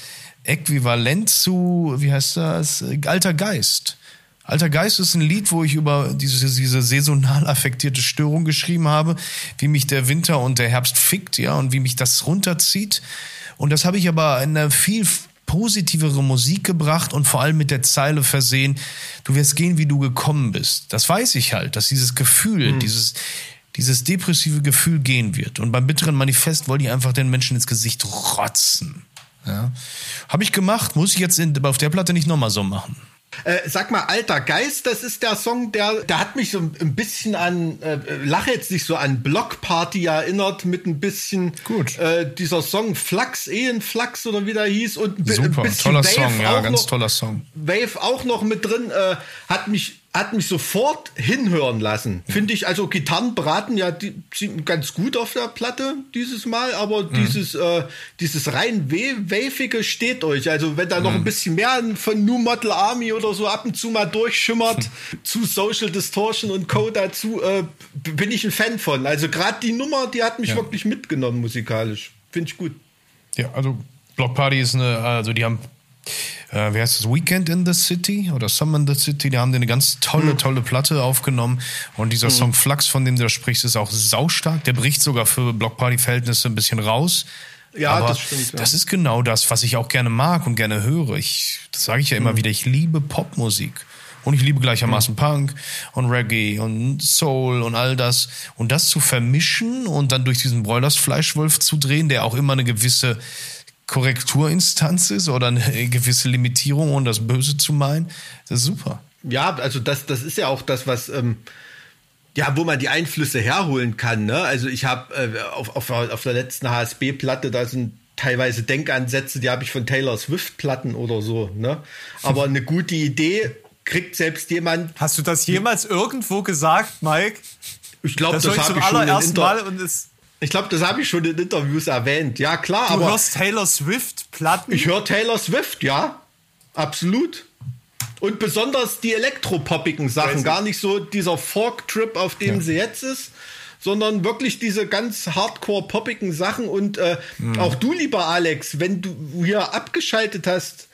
Äquivalent zu, wie heißt das, Alter Geist. Alter Geist ist ein Lied, wo ich über diese, diese saisonal affektierte Störung geschrieben habe, wie mich der Winter und der Herbst fickt, ja, und wie mich das runterzieht. Und das habe ich aber in einer viel positivere Musik gebracht und vor allem mit der Zeile versehen, du wirst gehen, wie du gekommen bist. Das weiß ich halt, dass dieses Gefühl, mhm. dieses, dieses depressive Gefühl gehen wird. Und beim bitteren Manifest wollte ich einfach den Menschen ins Gesicht rotzen. Ja. Habe ich gemacht, muss ich jetzt in, auf der Platte nicht nochmal so machen. Äh, sag mal, Alter Geist, das ist der Song, der, der hat mich so ein bisschen an, äh, lache jetzt nicht so an Blockparty erinnert, mit ein bisschen Gut. Äh, dieser Song Flux, Ehenflux oder wie der hieß und Super, ein bisschen toller Wave Song, ja, ganz noch, toller Song. Wave auch noch mit drin, äh, hat mich hat mich sofort hinhören lassen. Finde ich, also Gitarren braten ja die, sind ganz gut auf der Platte dieses Mal, aber mhm. dieses, äh, dieses rein wavige steht euch. Also wenn da noch ein mhm. bisschen mehr von New Model Army oder so ab und zu mal durchschimmert, (laughs) zu Social Distortion und Co. dazu, äh, bin ich ein Fan von. Also gerade die Nummer, die hat mich ja. wirklich mitgenommen musikalisch. Finde ich gut. Ja, also Block Party ist eine, also die haben äh, wie heißt das, Weekend in the City oder Summer in the City, die haben eine ganz tolle, mhm. tolle Platte aufgenommen. Und dieser mhm. Song Flux, von dem du da sprichst, ist auch saustark. Der bricht sogar für Blockparty-Verhältnisse ein bisschen raus. Ja, Aber das stimmt. Ja. Das ist genau das, was ich auch gerne mag und gerne höre. Ich, das sage ich ja immer mhm. wieder, ich liebe Popmusik. Und ich liebe gleichermaßen mhm. Punk und Reggae und Soul und all das. Und das zu vermischen und dann durch diesen Broilers Fleischwolf zu drehen, der auch immer eine gewisse Korrekturinstanz ist oder eine gewisse Limitierung, ohne das Böse zu meinen. Das ist super. Ja, also das, das ist ja auch das, was, ähm, ja, wo man die Einflüsse herholen kann. Ne? Also ich habe äh, auf, auf, auf der letzten HSB-Platte, da sind teilweise Denkansätze, die habe ich von Taylor Swift-Platten oder so. Ne? Aber eine gute Idee kriegt selbst jemand. Hast du das jemals irgendwo gesagt, Mike? Ich glaube, das, das habe ich schon in Mal und es ich glaube, das habe ich schon in Interviews erwähnt. Ja, klar. Du hörst Taylor Swift-Platten? Ich höre Taylor Swift, ja. Absolut. Und besonders die elektropoppigen Sachen. Gar nicht so dieser Folk-Trip, auf dem ja. sie jetzt ist, sondern wirklich diese ganz hardcore-poppigen Sachen. Und äh, mhm. auch du, lieber Alex, wenn du hier abgeschaltet hast,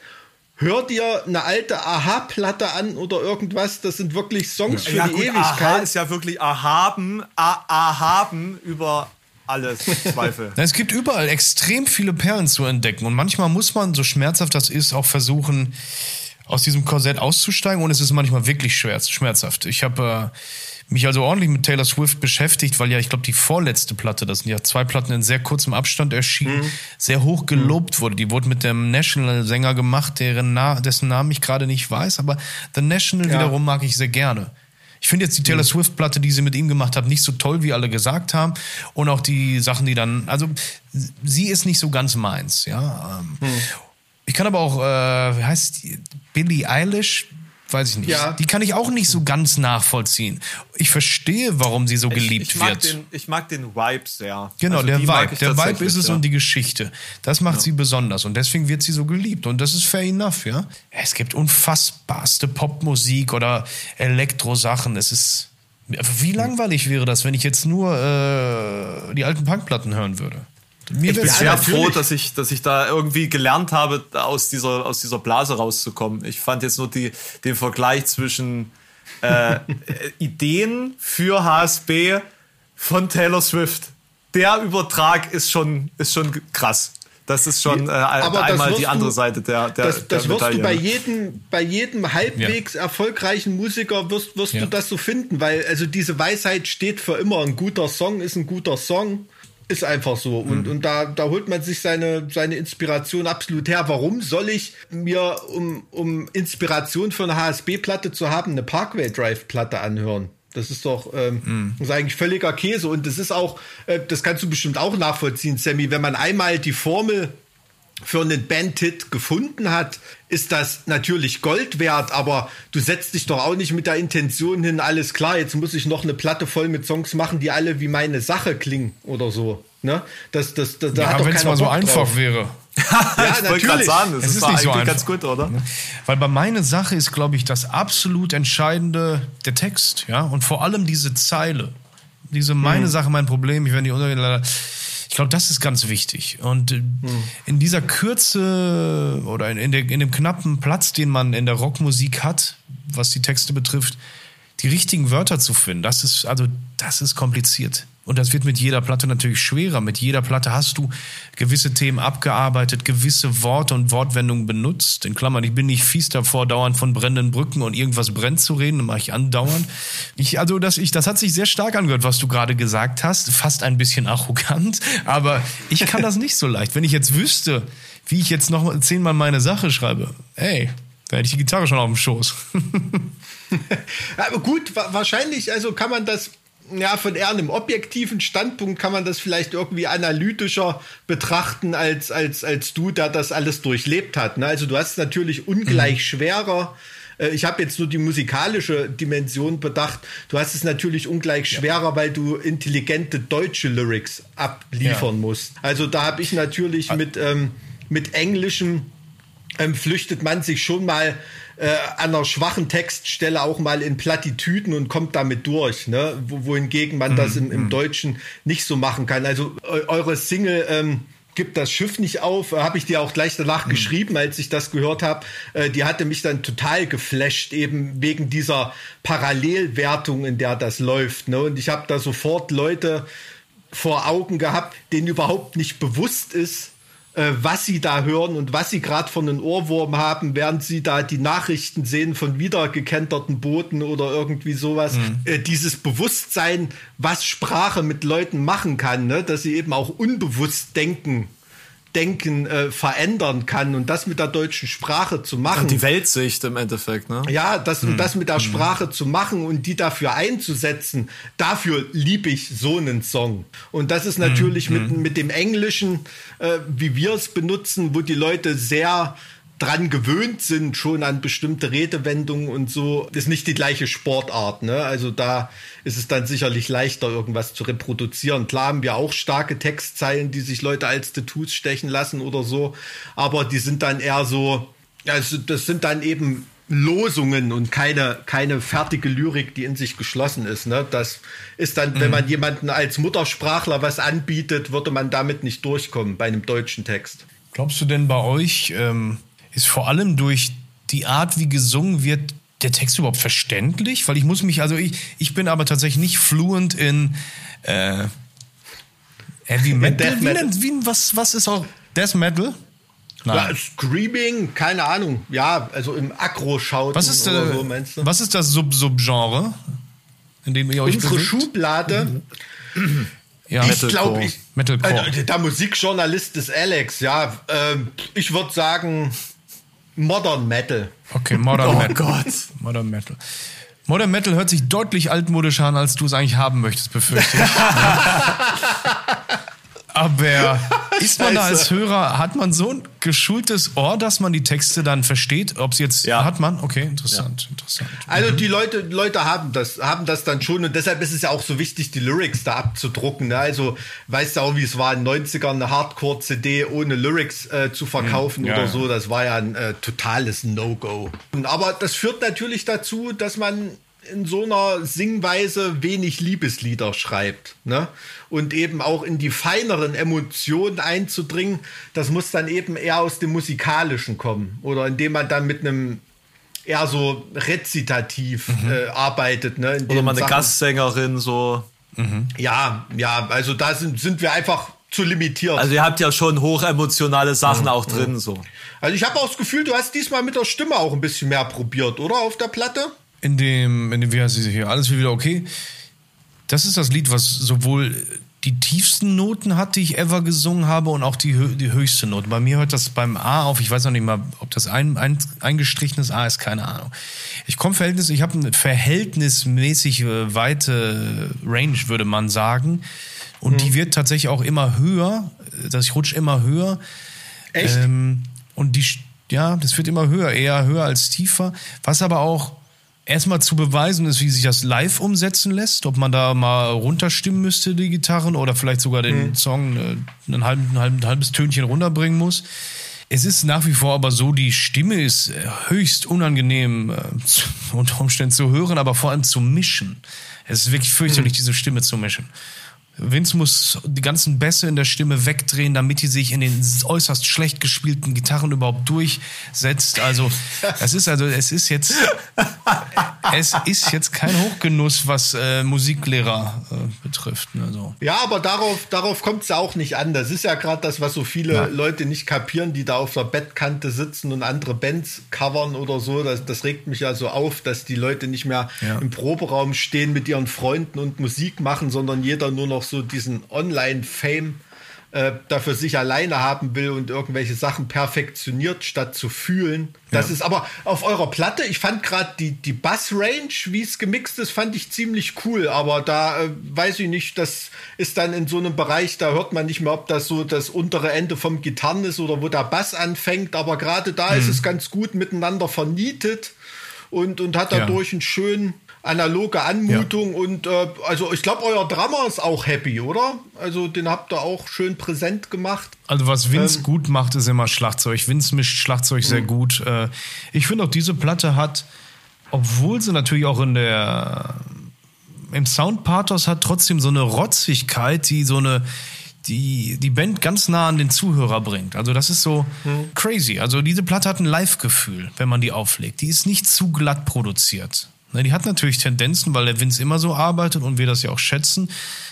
hör dir eine alte Aha-Platte an oder irgendwas. Das sind wirklich Songs ja. für ja, die gut, Ewigkeit. Aha ist ja wirklich erhaben, erhaben über alles Zweifel. (laughs) es gibt überall extrem viele Perlen zu entdecken und manchmal muss man, so schmerzhaft das ist, auch versuchen, aus diesem Korsett auszusteigen und es ist manchmal wirklich schwer, schmerzhaft. Ich habe äh, mich also ordentlich mit Taylor Swift beschäftigt, weil ja, ich glaube, die vorletzte Platte, das sind ja zwei Platten in sehr kurzem Abstand erschienen, mhm. sehr hoch gelobt mhm. wurde. Die wurde mit dem National-Sänger gemacht, deren Na dessen Namen ich gerade nicht weiß, aber The National ja. wiederum mag ich sehr gerne. Ich finde jetzt die Taylor mhm. Swift-Platte, die sie mit ihm gemacht hat, nicht so toll, wie alle gesagt haben. Und auch die Sachen, die dann, also sie ist nicht so ganz meins, ja. Mhm. Ich kann aber auch, äh, wie heißt die? Billie Eilish, weiß ich nicht. Ja. Die kann ich auch nicht so ganz nachvollziehen. Ich verstehe, warum sie so geliebt ich, ich wird. Den, ich mag den Vibe sehr. Genau, also der Vibe. Der Vibe ist es ja. und die Geschichte. Das macht ja. sie besonders und deswegen wird sie so geliebt und das ist fair enough, ja. Es gibt unfassbarste Popmusik oder Elektrosachen. Es ist wie langweilig wäre das, wenn ich jetzt nur äh, die alten Punkplatten hören würde? Mir ich bin sehr froh, dass ich, dass ich da irgendwie gelernt habe, aus dieser, aus dieser Blase rauszukommen. Ich fand jetzt nur die, den Vergleich zwischen äh, (laughs) Ideen für HSB von Taylor Swift. Der Übertrag ist schon, ist schon krass. Das ist schon äh, einmal die andere du, Seite der, der Das, das der wirst du bei jedem, bei jedem halbwegs ja. erfolgreichen Musiker wirst, wirst ja. du das so finden, weil also diese Weisheit steht für immer. Ein guter Song ist ein guter Song. Ist einfach so. Und, mhm. und da, da holt man sich seine, seine Inspiration absolut her. Warum soll ich mir, um, um Inspiration für eine HSB-Platte zu haben, eine Parkway Drive-Platte anhören? Das ist doch ähm, mm. das ist eigentlich völliger Käse. Und das ist auch, äh, das kannst du bestimmt auch nachvollziehen, Sammy, wenn man einmal die Formel für einen Bandhit gefunden hat, ist das natürlich Gold wert, aber du setzt dich doch auch nicht mit der Intention hin, alles klar, jetzt muss ich noch eine Platte voll mit Songs machen, die alle wie meine Sache klingen oder so. Ne? Das, das, das, da Ja, hat doch wenn es mal so Bock einfach drauf. wäre. (laughs) ich wollte gerade natürlich. sagen, das Es ist, ist nicht so einfach. ganz gut, oder? Weil bei meiner Sache ist, glaube ich, das absolut Entscheidende der Text, ja, und vor allem diese Zeile. Diese meine Sache, mein Problem, ich werde nicht unter. Ich glaube, das ist ganz wichtig. Und äh, in dieser Kürze oder in, in, der, in dem knappen Platz, den man in der Rockmusik hat, was die Texte betrifft, die richtigen Wörter zu finden, das ist, also, das ist kompliziert. Und das wird mit jeder Platte natürlich schwerer. Mit jeder Platte hast du gewisse Themen abgearbeitet, gewisse Worte und Wortwendungen benutzt. In Klammern, ich bin nicht fies davor, dauernd von brennenden Brücken und irgendwas brennt zu reden. Das mache ich andauernd. Ich, also das, ich, das hat sich sehr stark angehört, was du gerade gesagt hast. Fast ein bisschen arrogant. Aber ich kann das nicht so leicht. Wenn ich jetzt wüsste, wie ich jetzt noch zehnmal meine Sache schreibe, ey, da hätte ich die Gitarre schon auf dem Schoß. (laughs) Aber gut, wa wahrscheinlich, also kann man das, ja, von eher einem objektiven Standpunkt kann man das vielleicht irgendwie analytischer betrachten als, als, als du, der das alles durchlebt hat. Ne? Also du hast es natürlich ungleich schwerer. Äh, Ich habe jetzt nur die musikalische Dimension bedacht. Du hast es natürlich ungleich schwerer, weil du intelligente deutsche Lyrics abliefern Ja. musst. Also da habe ich natürlich mit, ähm, mit englischem ähm, flüchtet man sich schon mal äh, an einer schwachen Textstelle auch mal in Plattitüden und kommt damit durch, ne? Wo, wohingegen man das im, im Deutschen nicht so machen kann. Also eu eure Single ähm, gibt das Schiff nicht auf, äh, habe ich dir auch gleich danach geschrieben, als ich das gehört habe. Äh, die hatte mich dann total geflasht, eben wegen dieser Parallelwertung, in der das läuft. Ne? Und ich habe da sofort Leute vor Augen gehabt, denen überhaupt nicht bewusst ist, äh, was sie da hören und was sie gerade von einem Ohrwurm haben, während sie da die Nachrichten sehen von wieder gekenterten Booten oder irgendwie sowas. Äh, dieses Bewusstsein, was Sprache mit Leuten machen kann, ne? dass sie eben auch unbewusst denken, denken äh, verändern kann und das mit der deutschen Sprache zu machen. Und die Weltsicht im Endeffekt, ne? Ja, das, und das mit der Sprache zu machen und die dafür einzusetzen, dafür liebe ich so einen Song. Und das ist natürlich mit, mit dem Englischen, äh, wie wir es benutzen, wo die Leute sehr dran gewöhnt sind, schon an bestimmte Redewendungen und so, ist nicht die gleiche Sportart. Ne? Also da ist es dann sicherlich leichter, irgendwas zu reproduzieren. Klar haben wir auch starke Textzeilen, die sich Leute als Tattoos stechen lassen oder so, aber die sind dann eher so, also das sind dann eben Losungen und keine, keine fertige Lyrik, die in sich geschlossen ist. Ne? Das ist dann, wenn man jemanden als Muttersprachler was anbietet, würde man damit nicht durchkommen bei einem deutschen Text. Glaubst du denn bei euch ähm, ist vor allem durch die Art, wie gesungen wird, der Text überhaupt verständlich? Weil ich muss mich, also ich, ich bin aber tatsächlich nicht fluent in äh, Heavy Metal. Wie, Metal. wie, was, was ist auch Death Metal? Ja, Screaming, keine Ahnung. Ja, also im Akro-Schauten Was ist, oder äh, so, meinst du? was ist das Sub-Subgenre, in dem ihr euch Unsere bewegt? Schublade, Ja, ich glaube, ich, Metalcore. Also, der Musikjournalist ist Alex, ja. Ähm, ich würde sagen Modern Metal. Okay, Modern Oh Metal. Gott. Modern Metal. Modern Metal hört sich deutlich altmodischer an, als du es eigentlich haben möchtest, befürchte ich. (laughs) Aber (laughs) ist man da als Hörer, hat man so ein geschultes Ohr, dass man die Texte dann versteht? Ob es jetzt, Ja. hat man? Okay, interessant, interessant. Also die Leute, Leute haben das, haben das dann schon und deshalb ist es ja auch so wichtig, die Lyrics da abzudrucken. Ne? Also weißt du auch, wie es war in den 90ern, eine Hardcore-CD ohne Lyrics äh, zu verkaufen Ja, oder ja. so. Das war ja ein äh, totales No-Go. Aber das führt natürlich dazu, dass man in so einer Singweise wenig Liebeslieder schreibt. Ne? Und eben auch in die feineren Emotionen einzudringen, das muss dann eben eher aus dem Musikalischen kommen. Oder indem man dann mit einem eher so rezitativ äh, arbeitet. Ne? in Oder mal eine Sachen. Gastsängerin so. Ja, ja, also da sind, sind wir einfach zu limitiert. Also ihr habt ja schon hochemotionale Sachen auch drin so. Also ich habe auch das Gefühl, du hast diesmal mit der Stimme auch ein bisschen mehr probiert, oder? Auf der Platte? In dem, in dem, wie heißt sie hier? Alles wird wieder okay. Das ist das Lied, was sowohl die tiefsten Noten hat, die ich ever gesungen habe, und auch die, die höchste Note. Bei mir hört das beim A auf. Ich weiß noch nicht mal, ob das ein, ein eingestrichenes A ist, keine Ahnung. Ich komme Verhältnis, ich habe eine verhältnismäßig äh, weite Range, würde man sagen. Und die wird tatsächlich auch immer höher. Das ich rutsche immer höher. Echt? Ähm, und die, ja, das wird immer höher, eher höher als tiefer. Was aber auch erstmal zu beweisen ist, wie sich das live umsetzen lässt, ob man da mal runterstimmen müsste, die Gitarren, oder vielleicht sogar den Mhm. Song äh, ein, halb, ein, halb, ein halbes Tönchen runterbringen muss. Es ist nach wie vor aber so, die Stimme ist äh, höchst unangenehm äh, zu, (laughs) unter Umständen zu hören, aber vor allem zu mischen. Es ist wirklich fürchterlich, Mhm. diese Stimme zu mischen. Vince muss die ganzen Bässe in der Stimme wegdrehen, damit die sich in den äußerst schlecht gespielten Gitarren überhaupt durchsetzt. Also, es ist also, es ist jetzt, es ist jetzt kein Hochgenuss, was äh, Musiklehrer äh, betrifft. Ne, so. Ja, aber darauf, darauf kommt es ja auch nicht an. Das ist ja gerade das, was so viele Ja. Leute nicht kapieren, die da auf der Bettkante sitzen und andere Bands covern oder so. Das, das regt mich ja so auf, dass die Leute nicht mehr Ja. im Proberaum stehen mit ihren Freunden und Musik machen, sondern jeder nur noch so diesen Online-Fame äh, dafür sich alleine haben will und irgendwelche Sachen perfektioniert, statt zu fühlen. Das Ja. ist aber auf eurer Platte, ich fand gerade die, die Bass-Range, wie es gemixt ist, fand ich ziemlich cool, aber da äh, weiß ich nicht, das ist dann in so einem Bereich, da hört man nicht mehr, ob das so das untere Ende vom Gitarren ist oder wo der Bass anfängt, aber gerade da Mhm. ist es ganz gut miteinander vernietet und, und hat Ja. dadurch einen schönen analoge Anmutung und äh, also ich glaube euer Drummer ist auch happy, oder? Also den habt ihr auch schön präsent gemacht. Also was Vince Ähm. gut macht, ist immer Schlagzeug. Vince mischt Schlagzeug sehr Mhm. gut. Äh, Ich finde auch diese Platte hat, obwohl sie natürlich auch in der im Soundpathos hat, trotzdem so eine Rotzigkeit, die so eine die die Band ganz nah an den Zuhörer bringt. Also das ist so Mhm. crazy. Also diese Platte hat ein Live-Gefühl, wenn man die auflegt. Die ist nicht zu glatt produziert. Ne, Die hat natürlich Tendenzen, weil der Vince immer so arbeitet und wir das ja auch schätzen.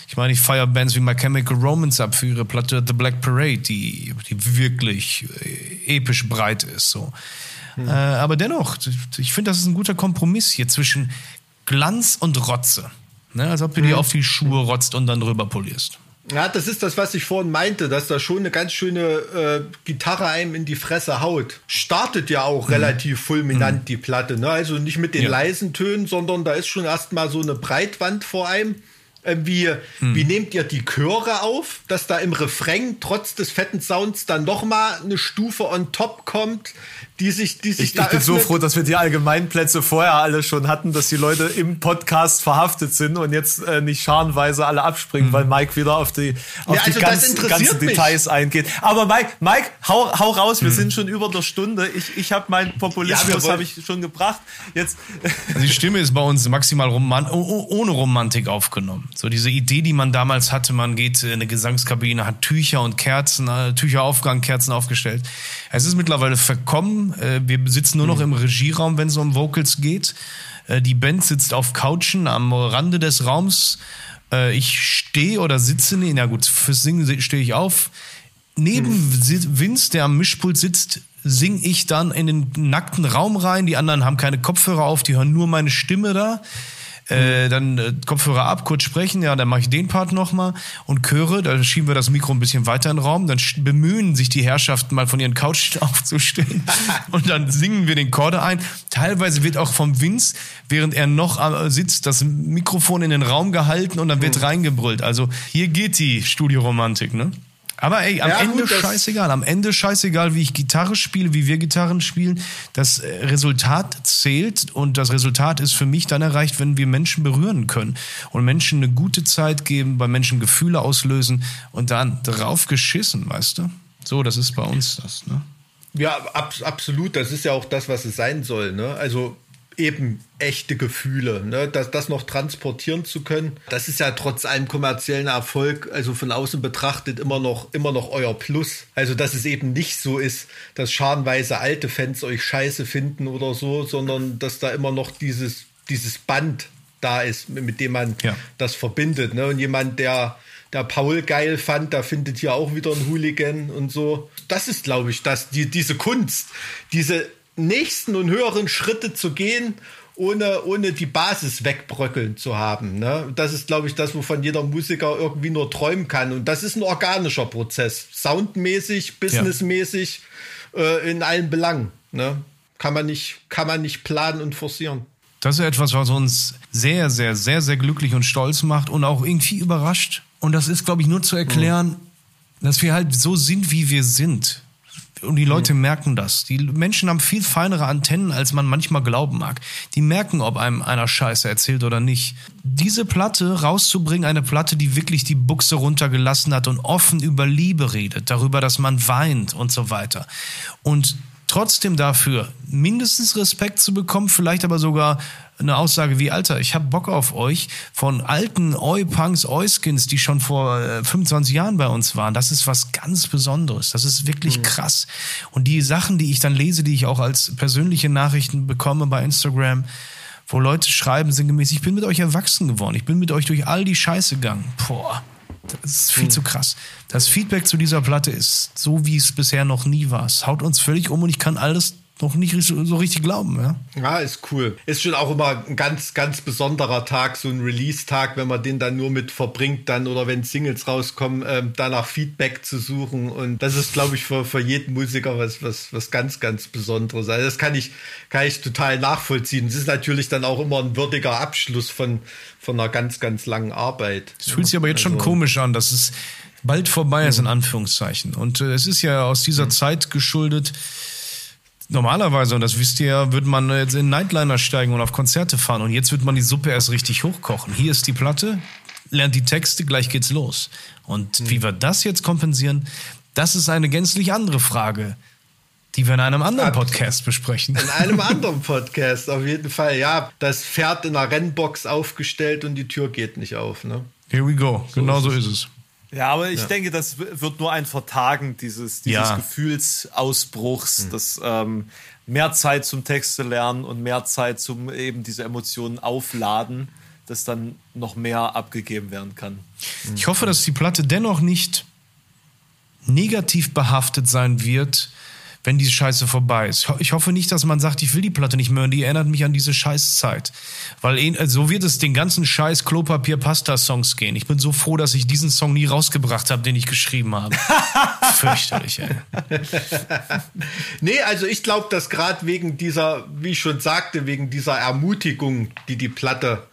Ich meine, ich feiere Bands wie My Chemical Romance ab für ihre Platte The Black Parade, die, die wirklich äh, episch breit ist. So. Äh, aber dennoch, ich finde, das ist ein guter Kompromiss hier zwischen Glanz und Rotze. Ne, als ob du dir auf die Schuhe rotzt und dann drüber polierst. Ja, das ist das, was ich vorhin meinte, dass da schon eine ganz schöne äh, Gitarre einem in die Fresse haut. Startet ja auch relativ fulminant die Platte, ne? Also nicht mit den Ja. leisen Tönen, sondern da ist schon erstmal so eine Breitwand vor einem. Äh, Wie, wie nehmt ihr die Chöre auf, dass da im Refrain trotz des fetten Sounds dann noch mal eine Stufe on top kommt, die sich, die sich Ich, da ich bin so öffnet? froh, dass wir die Allgemeinplätze vorher alle schon hatten, dass die Leute im Podcast verhaftet sind und jetzt äh, nicht scharenweise alle abspringen, weil Mike wieder auf die, auf Ja, also die ganz, ganzen mich. Details eingeht. Aber Mike, Mike, hau, hau raus, wir sind schon über der Stunde. Ich, ich habe meinen Ja, Populismus wollen- habe ich schon gebracht. Jetzt Also die Stimme ist bei uns maximal roman oh, oh, ohne Romantik aufgenommen. So diese Idee, die man damals hatte, man geht in eine Gesangskabine, hat Tücher und Kerzen, äh, Tücher aufgehangen, Kerzen aufgestellt. Es ist mittlerweile verkommen. Äh, wir sitzen nur noch im Regieraum, wenn es um Vocals geht. Äh, die Band sitzt auf Couchen am Rande des Raums. Äh, ich stehe oder sitze, nee, na gut, fürs Singen stehe ich auf. Neben si- Vince, der am Mischpult sitzt, sing ich dann in den nackten Raum rein. Die anderen haben keine Kopfhörer auf, die hören nur meine Stimme da. Äh, dann äh, Kopfhörer ab, kurz sprechen, ja, dann mache ich den Part nochmal. Und Chöre, da schieben wir das Mikro ein bisschen weiter in den Raum, dann bemühen sich die Herrschaften mal von ihren Couch (laughs) aufzustehen (laughs) und dann singen wir den Chorde ein. Teilweise wird auch vom Vince, während er noch äh, sitzt, das Mikrofon in den Raum gehalten und dann wird reingebrüllt. Also hier geht die Studioromantik, ne? Aber ey, am Ja, Ende gut, scheißegal. Am Ende scheißegal, wie ich Gitarre spiele, wie wir Gitarren spielen. Das äh, Resultat zählt und das Resultat ist für mich dann erreicht, wenn wir Menschen berühren können und Menschen eine gute Zeit geben, bei Menschen Gefühle auslösen und dann drauf geschissen, weißt du? So, das ist bei uns das, ne? Ja, ab, absolut. Das ist ja auch das, was es sein soll. Ne? Also eben echte Gefühle, ne? das, das noch transportieren zu können. Das ist ja trotz allem kommerziellen Erfolg, also von außen betrachtet, immer noch, immer noch euer Plus. Also, dass es eben nicht so ist, dass scharenweise alte Fans euch scheiße finden oder so, sondern dass da immer noch dieses, dieses Band da ist, mit dem man Ja. das verbindet. Ne? Und jemand, der, der Paul geil fand, da findet hier auch wieder ein Hooligan und so. Das ist, glaube ich, das, die, diese Kunst, diese nächsten und höheren Schritte zu gehen, ohne, ohne die Basis wegbröckeln zu haben. Ne? Das ist, glaube ich, das, wovon jeder Musiker irgendwie nur träumen kann. Und das ist ein organischer Prozess. Soundmäßig, businessmäßig, äh, in allen Belangen. Ne? Kann, man nicht, kann man nicht planen und forcieren. Das ist etwas, was uns sehr, sehr, sehr, sehr glücklich und stolz macht und auch irgendwie überrascht. Und das ist, glaube ich, nur zu erklären, dass wir halt so sind, wie wir sind. Und die Leute merken das. Die Menschen haben viel feinere Antennen, als man manchmal glauben mag. Die merken, ob einem einer Scheiße erzählt oder nicht. Diese Platte rauszubringen, eine Platte, die wirklich die Buchse runtergelassen hat und offen über Liebe redet, darüber, dass man weint und so weiter. Und trotzdem dafür mindestens Respekt zu bekommen, vielleicht aber sogar eine Aussage wie, Alter, ich hab Bock auf euch von alten Oi-Punks, Oi-Skins, die schon vor äh, 25 Jahren bei uns waren. Das ist was ganz Besonderes. Das ist wirklich mhm. krass. Und die Sachen, die ich dann lese, die ich auch als persönliche Nachrichten bekomme bei Instagram, wo Leute schreiben sinngemäß, ich bin mit euch erwachsen geworden. Ich bin mit euch durch all die Scheiße gegangen. Boah. Das ist viel mhm. zu krass. Das Feedback zu dieser Platte ist so, wie es bisher noch nie war. Es haut uns völlig um und ich kann alles noch nicht so richtig glauben. Ja? ja, ist cool. Ist schon auch immer ein ganz, ganz besonderer Tag, so ein Release-Tag, wenn man den dann nur mit verbringt, dann oder wenn Singles rauskommen, äh, danach Feedback zu suchen. Und das ist, glaube ich, für, für jeden Musiker was, was, was ganz, ganz Besonderes. Also das kann ich, kann ich total nachvollziehen. Es ist natürlich dann auch immer ein würdiger Abschluss von, von einer ganz, ganz langen Arbeit. Es fühlt sich aber jetzt also, schon komisch an, dass es bald vorbei ist, in Anführungszeichen. Und äh, es ist ja aus dieser mhm. Zeit geschuldet, Normalerweise, und das wisst ihr ja, würde man jetzt in Nightliner steigen und auf Konzerte fahren. Und jetzt wird man die Suppe erst richtig hochkochen. Hier ist die Platte, lernt die Texte, gleich geht's los. Und mhm. wie wir das jetzt kompensieren, das ist eine gänzlich andere Frage, die wir in einem anderen Podcast besprechen. In einem (laughs) anderen Podcast, auf jeden Fall. Ja, das Pferd in einer Rennbox aufgestellt und die Tür geht nicht auf. Ne? Here we go. So genau ist so ist es. Ja, aber ich ja. denke, das wird nur ein Vertagen dieses, dieses ja. Gefühlsausbruchs, mhm. das ähm, mehr Zeit zum Text zu lernen und mehr Zeit zum eben diese Emotionen aufladen, dass dann noch mehr abgegeben werden kann. Ich hoffe, dass die Platte dennoch nicht negativ behaftet sein wird, wenn diese Scheiße vorbei ist. Ich hoffe nicht, dass man sagt, ich will die Platte nicht mehr und die erinnert mich an diese Scheißzeit. Weil äh, so wird es den ganzen Scheiß Klopapier-Pasta-Songs gehen. Ich bin so froh, dass ich diesen Song nie rausgebracht habe, den ich geschrieben habe. (laughs) Fürchterlich, ey. (laughs) nee, also ich glaube, dass gerade wegen dieser, wie ich schon sagte, wegen dieser Ermutigung, die die Platte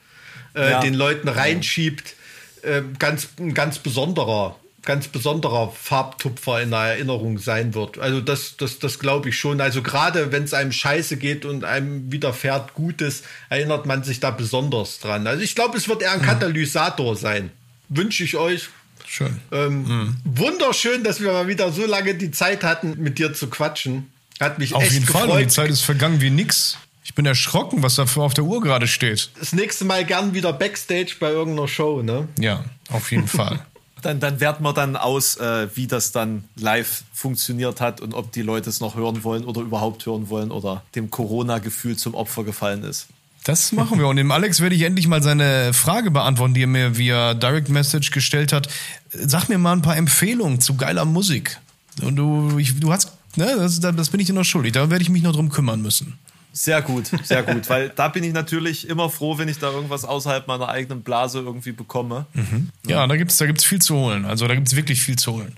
äh, ja. den Leuten reinschiebt, äh, ganz, ein ganz besonderer ganz besonderer Farbtupfer in der Erinnerung sein wird. Also das, das, das glaube ich schon. Also gerade wenn es einem scheiße geht und einem widerfährt Gutes, erinnert man sich da besonders dran. Also ich glaube, es wird eher ein mhm. Katalysator sein. Wünsche ich euch. Schön. Ähm, mhm. Wunderschön, dass wir mal wieder so lange die Zeit hatten, mit dir zu quatschen. Hat mich Auf echt jeden gefreut. Fall. Und die Zeit ist vergangen wie nix. Ich bin erschrocken, was da auf der Uhr gerade steht. Das nächste Mal gern wieder Backstage bei irgendeiner Show, ne? Ja, auf jeden Fall. (laughs) dann, dann werten wir dann aus, äh, wie das dann live funktioniert hat und ob die Leute es noch hören wollen oder überhaupt hören wollen oder dem Corona-Gefühl zum Opfer gefallen ist. Das machen wir. Und dem Alex werde ich endlich mal seine Frage beantworten, die er mir via Direct Message gestellt hat. Sag mir mal ein paar Empfehlungen zu geiler Musik. Und du, ich, du hast, ne, das, das bin ich dir noch schuldig. Da werde ich mich noch drum kümmern müssen. Sehr gut, sehr gut, weil da bin ich natürlich immer froh, wenn ich da irgendwas außerhalb meiner eigenen Blase irgendwie bekomme. Mhm. Ja, da gibt's da gibt's viel zu holen. Also da gibt's wirklich viel zu holen.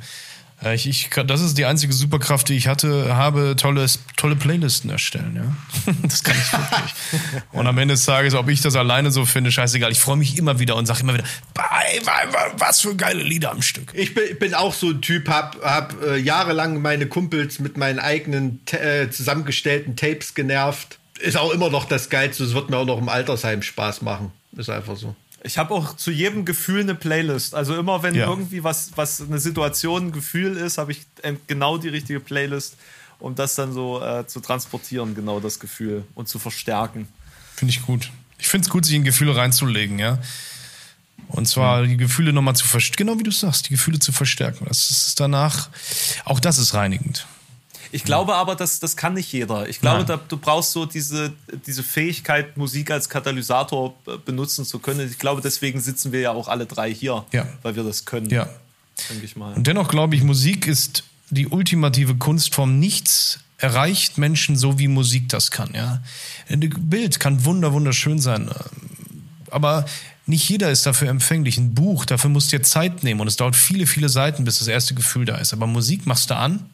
Äh, ich, ich, das ist die einzige Superkraft, die ich hatte, habe tolle, tolle Playlisten erstellen, ja. (laughs) Das kann ich wirklich. und am Ende des Tages, ob ich das alleine so finde, scheißegal. Ich freue mich immer wieder und sage immer wieder, was für geile Lieder am Stück. Ich bin, bin auch so ein Typ, hab, hab äh, jahrelang meine Kumpels mit meinen eigenen äh, zusammengestellten Tapes genervt. Ist auch immer noch das Geilste. Es wird mir auch noch im Altersheim Spaß machen. Ist einfach so. Ich habe auch zu jedem Gefühl eine Playlist. Also immer wenn ja. irgendwie was, was eine Situation, ein Gefühl ist, habe ich genau die richtige Playlist, um das dann so äh, zu transportieren, genau das Gefühl und zu verstärken. Finde ich gut. Ich finde es gut, sich in Gefühle reinzulegen, ja. Und zwar mhm. die Gefühle nochmal zu verstärken, genau wie du sagst, die Gefühle zu verstärken. Das ist danach, auch das ist reinigend. Ich glaube aber, dass das kann nicht jeder. Ich glaube, da, du brauchst so diese, diese Fähigkeit, Musik als Katalysator benutzen zu können. Ich glaube, deswegen sitzen wir ja auch alle drei hier, ja. weil wir das können. Ja. Denke ich mal. Und dennoch glaube ich, Musik ist die ultimative Kunstform. Nichts erreicht Menschen so, wie Musik das kann. Ja, ein Bild kann wunder wunderschön sein, aber nicht jeder ist dafür empfänglich. Ein Buch, dafür musst du dir Zeit nehmen und es dauert viele, viele Seiten, bis das erste Gefühl da ist. Aber Musik machst du an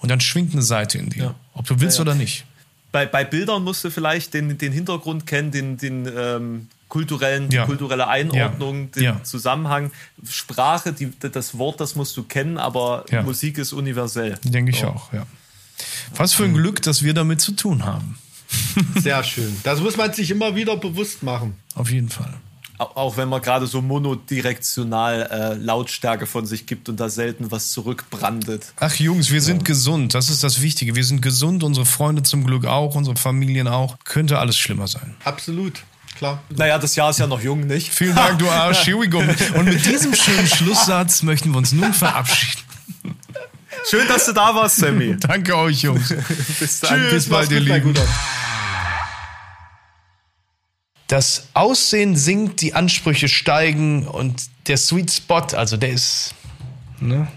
und dann schwingt eine Seite in dir, ja. ob du willst ja, ja. oder nicht. Bei, bei Bildern musst du vielleicht den, den Hintergrund kennen, den, den ähm, kulturellen, die kulturelle Einordnung, den Zusammenhang. Sprache, die, das Wort, das musst du kennen, aber Musik ist universell. Denke ich so. auch, ja. Was für ein Glück, dass wir damit zu tun haben. Sehr schön. Das muss man sich immer wieder bewusst machen. Auf jeden Fall. Auch wenn man gerade so monodirektional äh, Lautstärke von sich gibt und da selten was zurückbrandet. Ach Jungs, wir sind gesund. Das ist das Wichtige. Wir sind gesund, unsere Freunde zum Glück auch, unsere Familien auch. Könnte alles schlimmer sein. Absolut. Klar. Naja, das Jahr ist ja noch jung, nicht? Vielen Dank, du Arsch. Here we go. (laughs) Und mit diesem schönen Schlusssatz möchten wir uns nun verabschieden. Schön, dass du da warst, Sammy. Danke euch, Jungs. (laughs) Bis dann. Tschüss, bis bald, ihr Lieben. Das Aussehen sinkt, die Ansprüche steigen und der Sweet Spot, also der ist, ne?